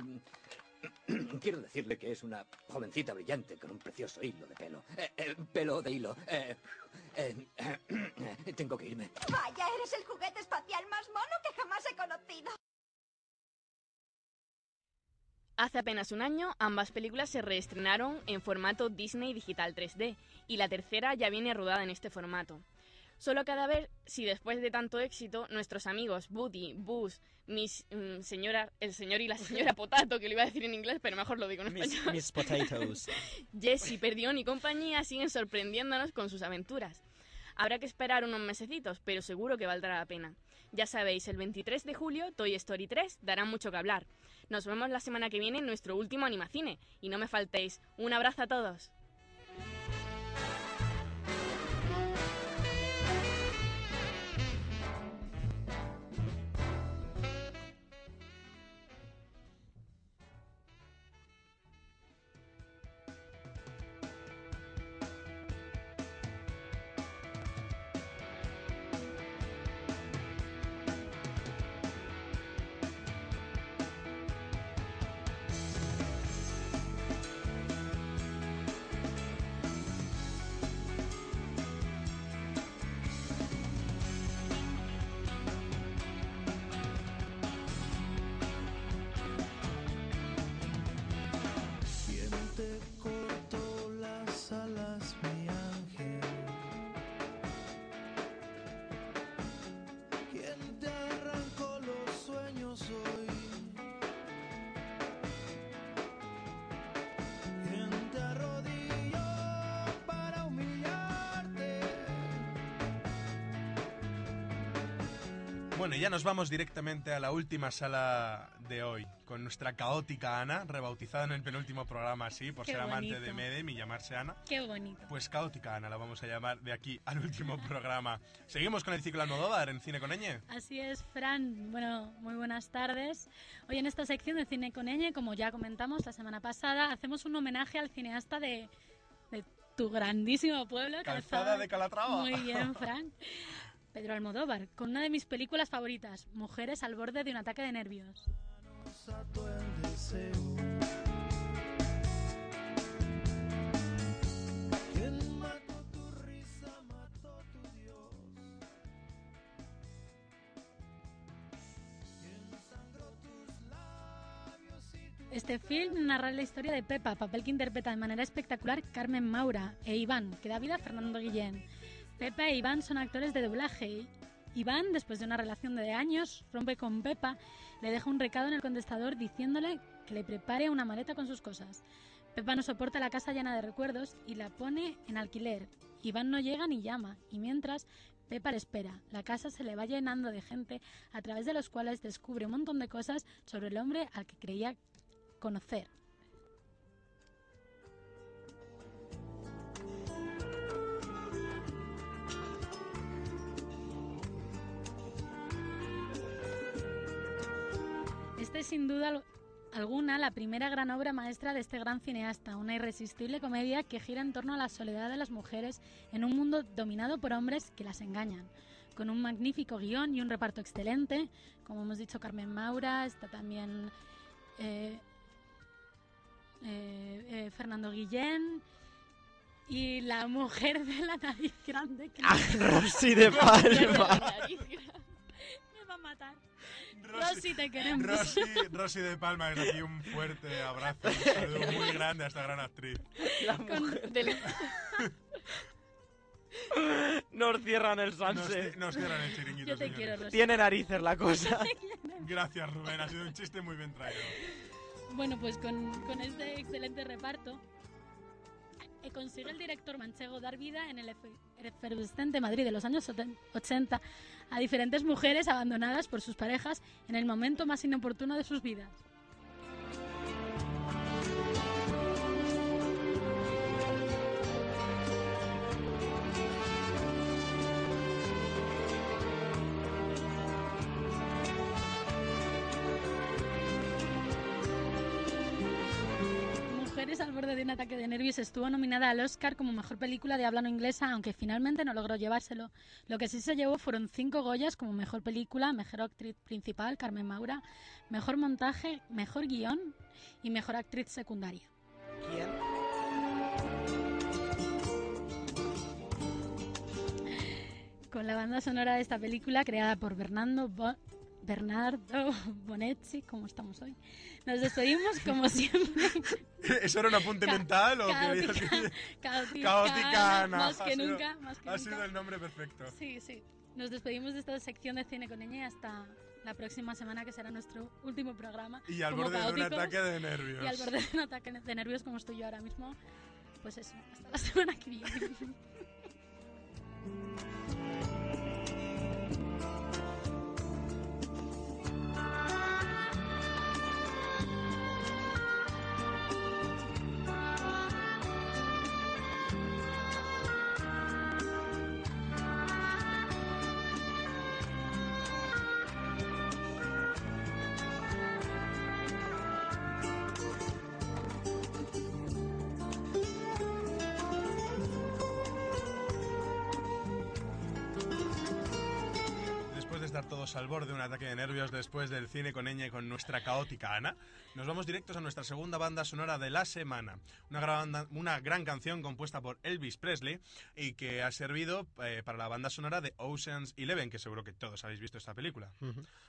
<clears throat> quiero decirle que es una jovencita brillante con un precioso hilo de pelo. Eh, eh, pelo de hilo. Eh, eh, eh, <clears throat> tengo que irme. Vaya, eres el juguete espacial más mono que jamás he conocido. Hace apenas un año, ambas películas se reestrenaron en formato Disney Digital 3D, y la tercera ya viene rodada en este formato. Solo cada vez si después de tanto éxito, nuestros amigos Woody, Buzz, Miss mm, señora, el señor y la señora <laughs> Potato, que lo iba a decir en inglés, pero mejor lo digo en Miss, español. Miss Potatoes. <laughs> Jessie, Perdión y compañía siguen sorprendiéndonos con sus aventuras. Habrá que esperar unos mesecitos, pero seguro que valdrá la pena. Ya sabéis, el 23 de julio Toy Story 3 dará mucho que hablar. Nos vemos la semana que viene en nuestro último Animacine. Y no me faltéis. Un abrazo a todos. Bueno, y ya nos vamos directamente a la última sala de hoy, con nuestra caótica Ana, rebautizada en el penúltimo programa así, por Qué ser amante bonito. de Medem y llamarse Ana. Qué bonito. Pues caótica Ana la vamos a llamar de aquí al último <laughs> programa. Seguimos con el ciclo Almodóvar en Cine con Ñ. Así es, Fran. Bueno, muy buenas tardes. Hoy en esta sección de Cine con Ñ, como ya comentamos la semana pasada, hacemos un homenaje al cineasta de, de tu grandísimo pueblo, Calzada de Calatrava. Muy bien, Fran. <laughs> Pedro Almodóvar, con una de mis películas favoritas, Mujeres al borde de un ataque de nervios. Sato el deseo. ¿Quién mató tu risa, mató tu Dios? ¿Quién sangró tus labios y tu Este film narra la historia de Pepa, papel que interpreta de manera espectacular Carmen Maura, e Iván, que da vida a Fernando Guillén. Pepa e Iván son actores de doblaje. Iván, después de una relación de años, rompe con Pepa, le deja un recado en el contestador diciéndole que le prepare una maleta con sus cosas. Pepa no soporta la casa llena de recuerdos y la pone en alquiler. Iván no llega ni llama, y mientras, Peppa le espera. La casa se le va llenando de gente a través de los cuales descubre un montón de cosas sobre el hombre al que creía conocer. Es sin duda al- alguna la primera gran obra maestra de este gran cineasta, una irresistible comedia que gira en torno a la soledad de las mujeres en un mundo dominado por hombres que las engañan. Con un magnífico guion y un reparto excelente, como hemos dicho Carmen Maura, está también eh, eh, eh, Fernando Guillén y la mujer de la nariz grande. que- Ah, <laughs> Rosy de Palma. La va a matar. Rosy, te queremos. Rosy, Rosy de Palma, es aquí un fuerte abrazo, un saludo muy grande a esta gran actriz. Con- del- <laughs> Nos cierran el Nos, sunset. nos cierran el chiringuito. Yo te señores. quiero, Rosy. Tiene narices la cosa. <laughs> Gracias, Rubén, ha sido un chiste muy bien traído. Bueno, pues con, con este excelente reparto eh, consigue el director manchego dar vida en el efe- efervescente Madrid de los años soten- 80 a diferentes mujeres abandonadas por sus parejas en el momento más inoportuno de sus vidas. Un ataque de nervios estuvo nominada al Oscar como mejor película de habla no inglesa, aunque finalmente no logró llevárselo. Lo que sí se llevó fueron cinco Goyas como mejor película, mejor actriz principal, Carmen Maura, mejor montaje, mejor guion y mejor actriz secundaria. ¿Quién? Con la banda sonora de esta película creada por Bernardo, Bernardo <laughs> Bonetti, como estamos hoy. Nos despedimos como <laughs> siempre. ¿Eso era un apunte Ca- mental o caótica- <laughs> que caótica- Caóticana. Más Ha que sido- nunca, más que Ha nunca. sido el nombre perfecto. Sí, sí. Nos despedimos de esta sección de Cine con Ñ y hasta la próxima semana, que será nuestro último programa. Y al borde de un ataque de nervios. Y al borde de un ataque de nervios como estoy yo ahora mismo. Pues eso, hasta la semana que viene. Al borde de un ataque de nervios, después del cine con ella y con nuestra caótica Ana, nos vamos directos a nuestra segunda banda sonora de la semana. Una gran, banda- una gran canción compuesta por Elvis Presley y que ha servido eh, para la banda sonora de Ocean's Eleven, que seguro que todos habéis visto esta película.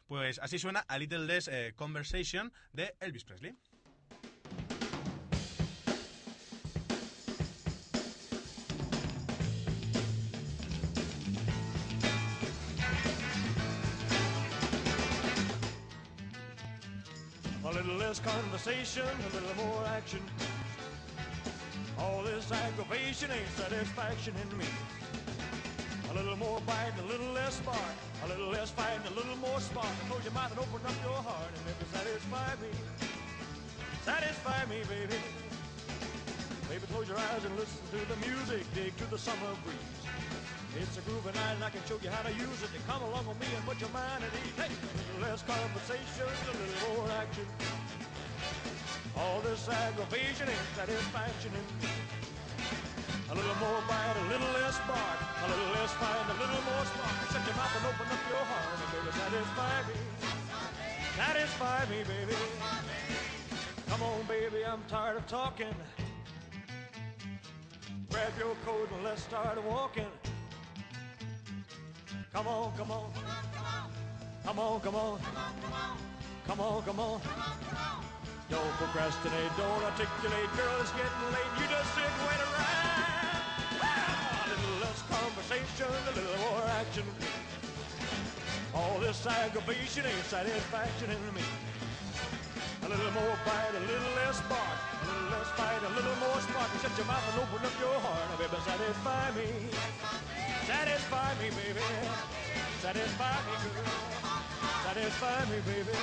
Pues así suena A Little Less eh, Conversation de Elvis Presley. A little less conversation, a little more action. All this aggravation ain't satisfaction in me. A little more bite, a little less spark. A little less fight, a little more spark. Close your mouth and open up your heart and if maybe satisfy me. Satisfy me, baby. Baby, close your eyes and listen to the music. Dig to the summer breeze. It's a groovy night and I can show you how to use it. To come along with me and put your mind at ease. Hey, a little less conversation, a little more action. All this aggravation ain't satisfaction. A little more bite, a little less bark. A little less fight, a little more spark. Shut your mouth and open up your heart and baby, satisfy me. Satisfy me, baby. Come on, baby, I'm tired of talking. Grab your coat and let's start walking. Come on, come on. Come on, come on. Come on, come on. Don't procrastinate, don't articulate, girl, it's getting late. You just sit and wait around. A little less conversation, a little more action. All this aggravation ain't satisfaction in me. A little more bite, a little less bark, a little less fight, a little more spark. Shut your mouth and open up your heart, baby. Satisfy me. Satisfy me, baby. Satisfy me, girl. Satisfy me, baby.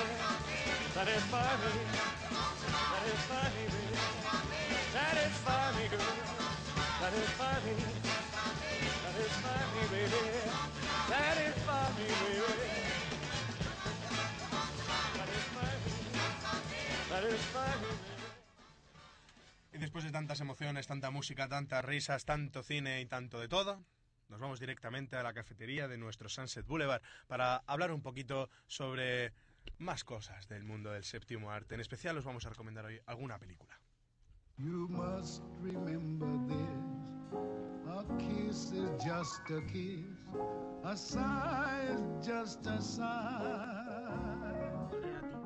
Satisfy me. Satisfy me, baby. Satisfy me, girl. Satisfy me. Y después de tantas emociones, tanta música, tantas risas, tanto cine y tanto de todo, nos vamos directamente a la cafetería de nuestro Sunset Boulevard para hablar un poquito sobre más cosas del mundo del séptimo arte. En especial os vamos a recomendar hoy alguna película. You must remember this. A kiss is just a kiss.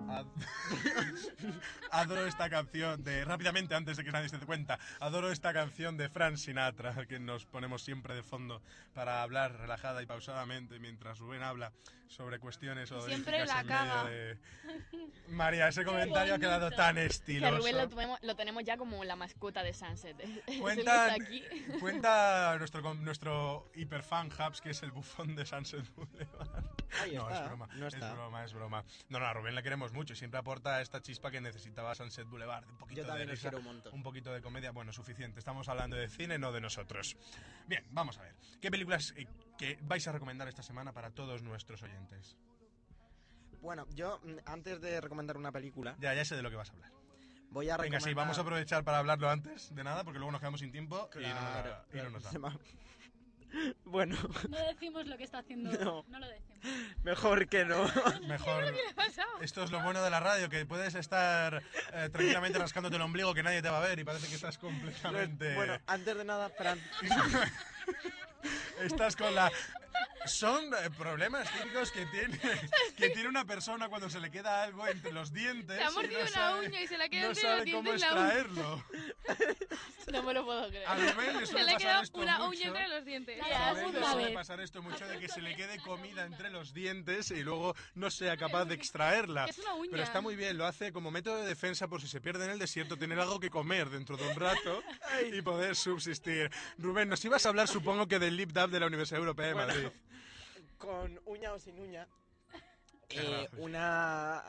Ad- <laughs> Adoro esta canción de rápidamente antes de que nadie se dé cuenta. Adoro esta canción de Frank Sinatra que nos ponemos siempre de fondo para hablar relajada y pausadamente mientras Rubén habla sobre cuestiones o Siempre la caga. de María, ese <laughs> comentario ha quedado tan Que estiloso. Rubén lo tenemos, lo tenemos ya como la mascota de Sunset. <laughs> Que Cuenta, aquí. <laughs> cuenta nuestro, nuestro hiperfan Hubs que es el bufón de Sunset Boulevard. Ahí no, está, es broma, no es broma, es broma. No, no, a Rubén le queremos mucho y siempre aporta esta chispa que necesitaba Sunset Boulevard. Un poquito Yo también de risa, quiero un montón. un poquito de comedia, bueno, suficiente. Estamos hablando de cine, no de nosotros. Bien, vamos a ver. ¿Qué películas eh, que vais a recomendar esta semana para todos nuestros oyentes? Bueno, yo mm, antes de recomendar una película, Ya, ya sé de lo que vas a hablar. voy a Venga, recomendar... sí, vamos a aprovechar para hablarlo antes de nada, porque luego nos quedamos sin tiempo y no nos da- Claro, y no nos da. <laughs> Bueno, No decimos lo que está haciendo. No. No, lo decimos. mejor que no. <laughs> Mejor. Esto es lo bueno de la radio, que puedes estar eh, tranquilamente rascándote el ombligo que nadie te va a ver y parece que estás completamente... Bueno, antes de nada, Fran, <laughs> Estás con la... Son eh, problemas típicos que tiene, que tiene una persona cuando se le queda algo entre los dientes. Se ha mordido no una sabe- uña y se le ha quedado No entre los sabe cómo dientes la uña. extraerlo. <laughs> No me lo puedo creer. A Rubén le Se suele le pasar quedado esto una mucho. uña entre los dientes. A Rubén le suele vez. pasar esto mucho de que se le quede comida entre los dientes y luego no sea capaz de extraerla. Es una uña. Pero está muy bien, lo hace como método de defensa por si se pierde en el desierto, tener algo que comer dentro de un rato y poder subsistir. Rubén, nos ibas a hablar, supongo que del Lip Dab de la Universidad Europea de Bueno. Madrid. Con uña o sin uña, eh, una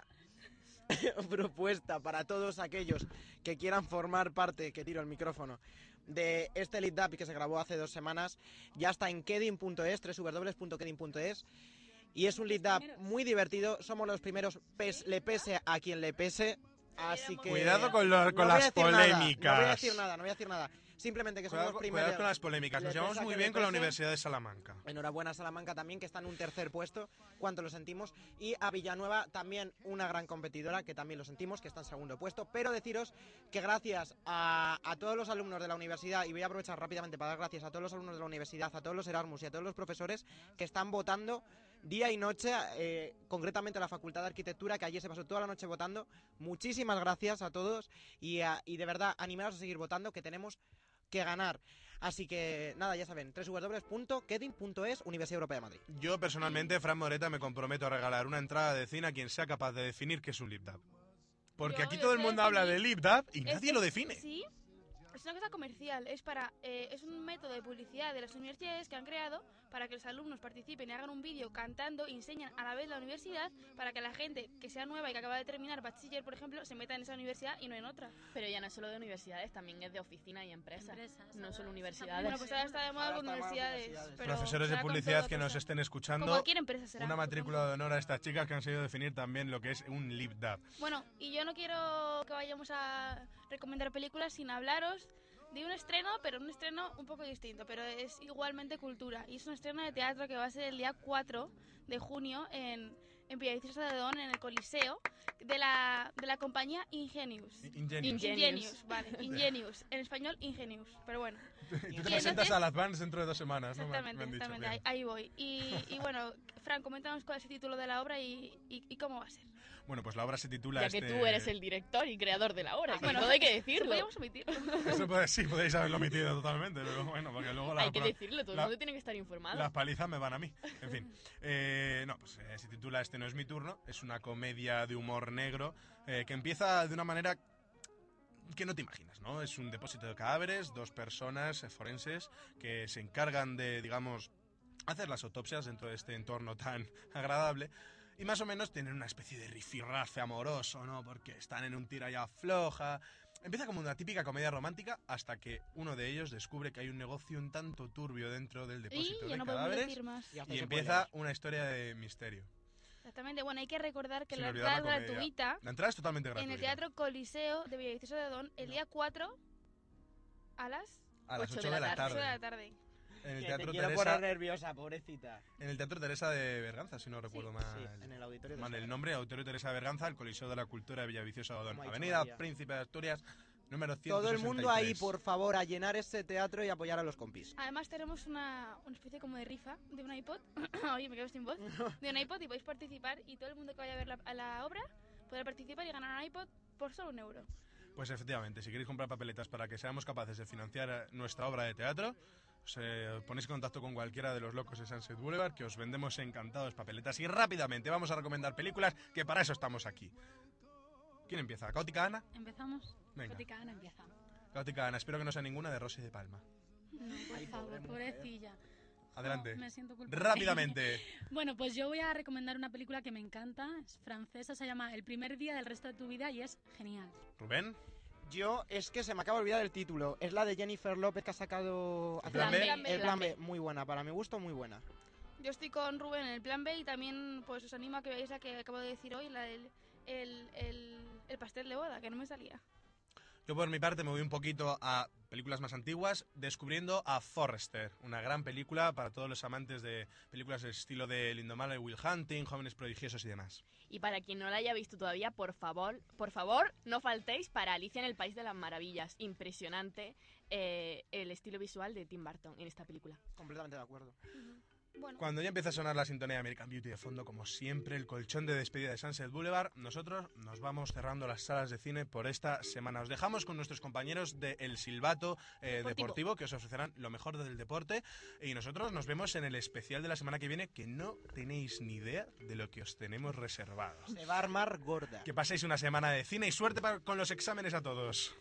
<laughs> propuesta para todos aquellos que quieran formar parte, que tiro el micrófono, de este Lead Up que se grabó hace dos semanas, ya está en kedin.es, www.kedin.es. Y es un lead up muy divertido. Somos los primeros, pes- le pese a quien le pese. Así que. Cuidado con lo- las nada, polémicas. no voy a decir nada, no voy a decir nada. Simplemente que somos Cuidado, primeros. cuidado con las polémicas. Nos le llevamos muy bien con la. Universidad de Salamanca. Enhorabuena a Salamanca también, que está en un tercer puesto, cuánto lo sentimos. Y a Villanueva también una gran competidora, que también lo sentimos, que está en segundo puesto. Pero deciros que gracias a, a todos los alumnos de la universidad, y voy a aprovechar rápidamente para dar gracias a todos los alumnos de la universidad, a todos los Erasmus y a todos los profesores que están votando día y noche, eh, concretamente a la Facultad de Arquitectura, que ayer se pasó toda la noche votando. Muchísimas gracias a todos y, a- y de verdad animaros a seguir votando, que tenemos que ganar. Así que nada, ya saben, www.kedin.es, Universidad Europea de Madrid. Yo personalmente, Fran Moreta, me comprometo a regalar una entrada de cine a quien sea capaz de definir qué es un lip dub. Porque Yo aquí todo el mundo habla de definir. lip dub y Es- nadie lo define. Sí, es una cosa comercial. Es para eh, es un método de publicidad de las universidades que han creado para que los alumnos participen y hagan un vídeo cantando y enseñan a la vez la universidad para que la gente que sea nueva y que acaba de terminar bachiller, por ejemplo, se meta en esa universidad y no en otra. Pero ya no es solo de universidades, también es de oficina y empresas. no solo universidades. Bueno, pues ahora está de moda Ahora con universidades. universidades. pero Profesores de publicidad que nos estén escuchando. cualquier empresa será. Una matrícula de honor a estas chicas que han sabido definir también lo que es un lip dub. Bueno, y yo no quiero que vayamos a recomendar películas sin hablaros de un estreno, pero un estreno un poco distinto, pero es igualmente cultura. Y es un estreno de teatro que va a ser el día 4 de junio en, en Villaviciosa de Odón, en el Coliseo, de la, de la compañía Ingenius. Ingenius. Ingenius, vale. <laughs> Ingenius. En español, Ingenius. Pero bueno. Y tú te Y presentas entonces- al Advance dentro de dos semanas, ¿no? Me han- Exactamente, me han exactamente, ahí, ahí voy. Y, y bueno, Fran, coméntanos cuál es el título de la obra y, y- y cómo va a ser. Bueno, pues la obra se titula Ya este... que tú eres el director y creador de la obra, que bueno, todo hay que decirlo. <laughs> Podríamos omitirlo. Eso puede, sí, podéis haberlo omitido totalmente, pero bueno, porque luego la... Hay que decirlo, todo el mundo tiene que estar informado. Las palizas me van a mí. En fin. <laughs> Eh, no, pues eh, se titula Este no es mi turno. Es una comedia de humor negro eh, que empieza de una manera que no te imaginas, ¿no? Es un depósito de cadáveres, dos personas forenses que se encargan de, digamos, hacer las autopsias dentro de este entorno tan <laughs> agradable. Y más o menos tienen una especie de rifirrafe amoroso, ¿no? Porque están en un tira ya floja. Empieza como una típica comedia romántica hasta que uno de ellos descubre que hay un negocio un tanto turbio dentro del depósito Y de no cadáveres decir más. y empieza una historia de misterio. Exactamente. Bueno, hay que recordar que Sin la entrada es gratuita. La entrada es totalmente En el Teatro Coliseo de Villaviciosa de Odón el día 4 a las, A las ocho ocho de la tarde. ocho de la tarde. En el Que Teatro te quiero Teresa, poner nerviosa, pobrecita. en el Teatro Teresa de Berganza, si no recuerdo mal. Sí, en el Auditorio mal Teresa el nombre, Auditorio Teresa de Berganza, el Coliseo de la Cultura de Villaviciosa de Odón. Avenida María. Príncipe de Asturias, número 163. Todo el mundo ahí, por favor, a llenar ese teatro y apoyar a los compis. Además tenemos una, una especie como de rifa de un iPod. <coughs> Oye, me quedo sin voz. <laughs> De un iPod y podéis participar y todo el mundo que vaya a ver la, a la obra podrá participar y ganar un iPod por solo un euro. Pues efectivamente, si queréis comprar papeletas para que seamos capaces de financiar eh, nuestra obra de teatro, os, eh, ponéis en contacto con cualquiera de los locos de Sunset Boulevard, que os vendemos encantados papeletas. Y rápidamente vamos a recomendar películas, que para eso estamos aquí. ¿Quién empieza? ¿Cáutica Ana? Empezamos. Venga. Cáutica Ana empieza. Cáutica Ana, espero que no sea ninguna de Rosy de Palma. No, por favor, pobrecilla. Adelante. me siento culpable. Rápidamente. <laughs> Bueno, pues yo voy a recomendar una película que me encanta, es francesa, se llama El primer día del resto de tu vida y es genial. Rubén. Yo, es que se me acaba de olvidar el título. Es la de Jennifer López que ha sacado... El plan B. Plan B. El plan B, muy buena. Para mi gusto, muy buena. Yo estoy con Rubén en el plan B y también pues os animo a que veáis la que acabo de decir hoy, la del el, el, el pastel de boda, que no me salía. Yo por mi parte me voy un poquito a películas más antiguas, descubriendo a Forrester, una gran película para todos los amantes de películas del estilo de El Indomable Will Hunting, Jóvenes Prodigiosos y demás. Y para quien no la haya visto todavía, por favor, por favor, no faltéis para Alicia en el País de las Maravillas. Impresionante eh, el estilo visual de Tim Burton en esta película. Completamente de acuerdo. Bueno, Cuando ya empieza a sonar la sintonía de American Beauty de fondo, como siempre, el colchón de despedida de Sunset Boulevard, nosotros nos vamos cerrando las salas de cine por esta semana. Os dejamos con nuestros compañeros de El Silbato eh, Deportivo. Deportivo, que os ofrecerán lo mejor del deporte. Y nosotros nos vemos en el especial de la semana que viene, que no tenéis ni idea de lo que os tenemos reservado. Se va a armar gorda. Que paséis una semana de cine y suerte para- con los exámenes a todos.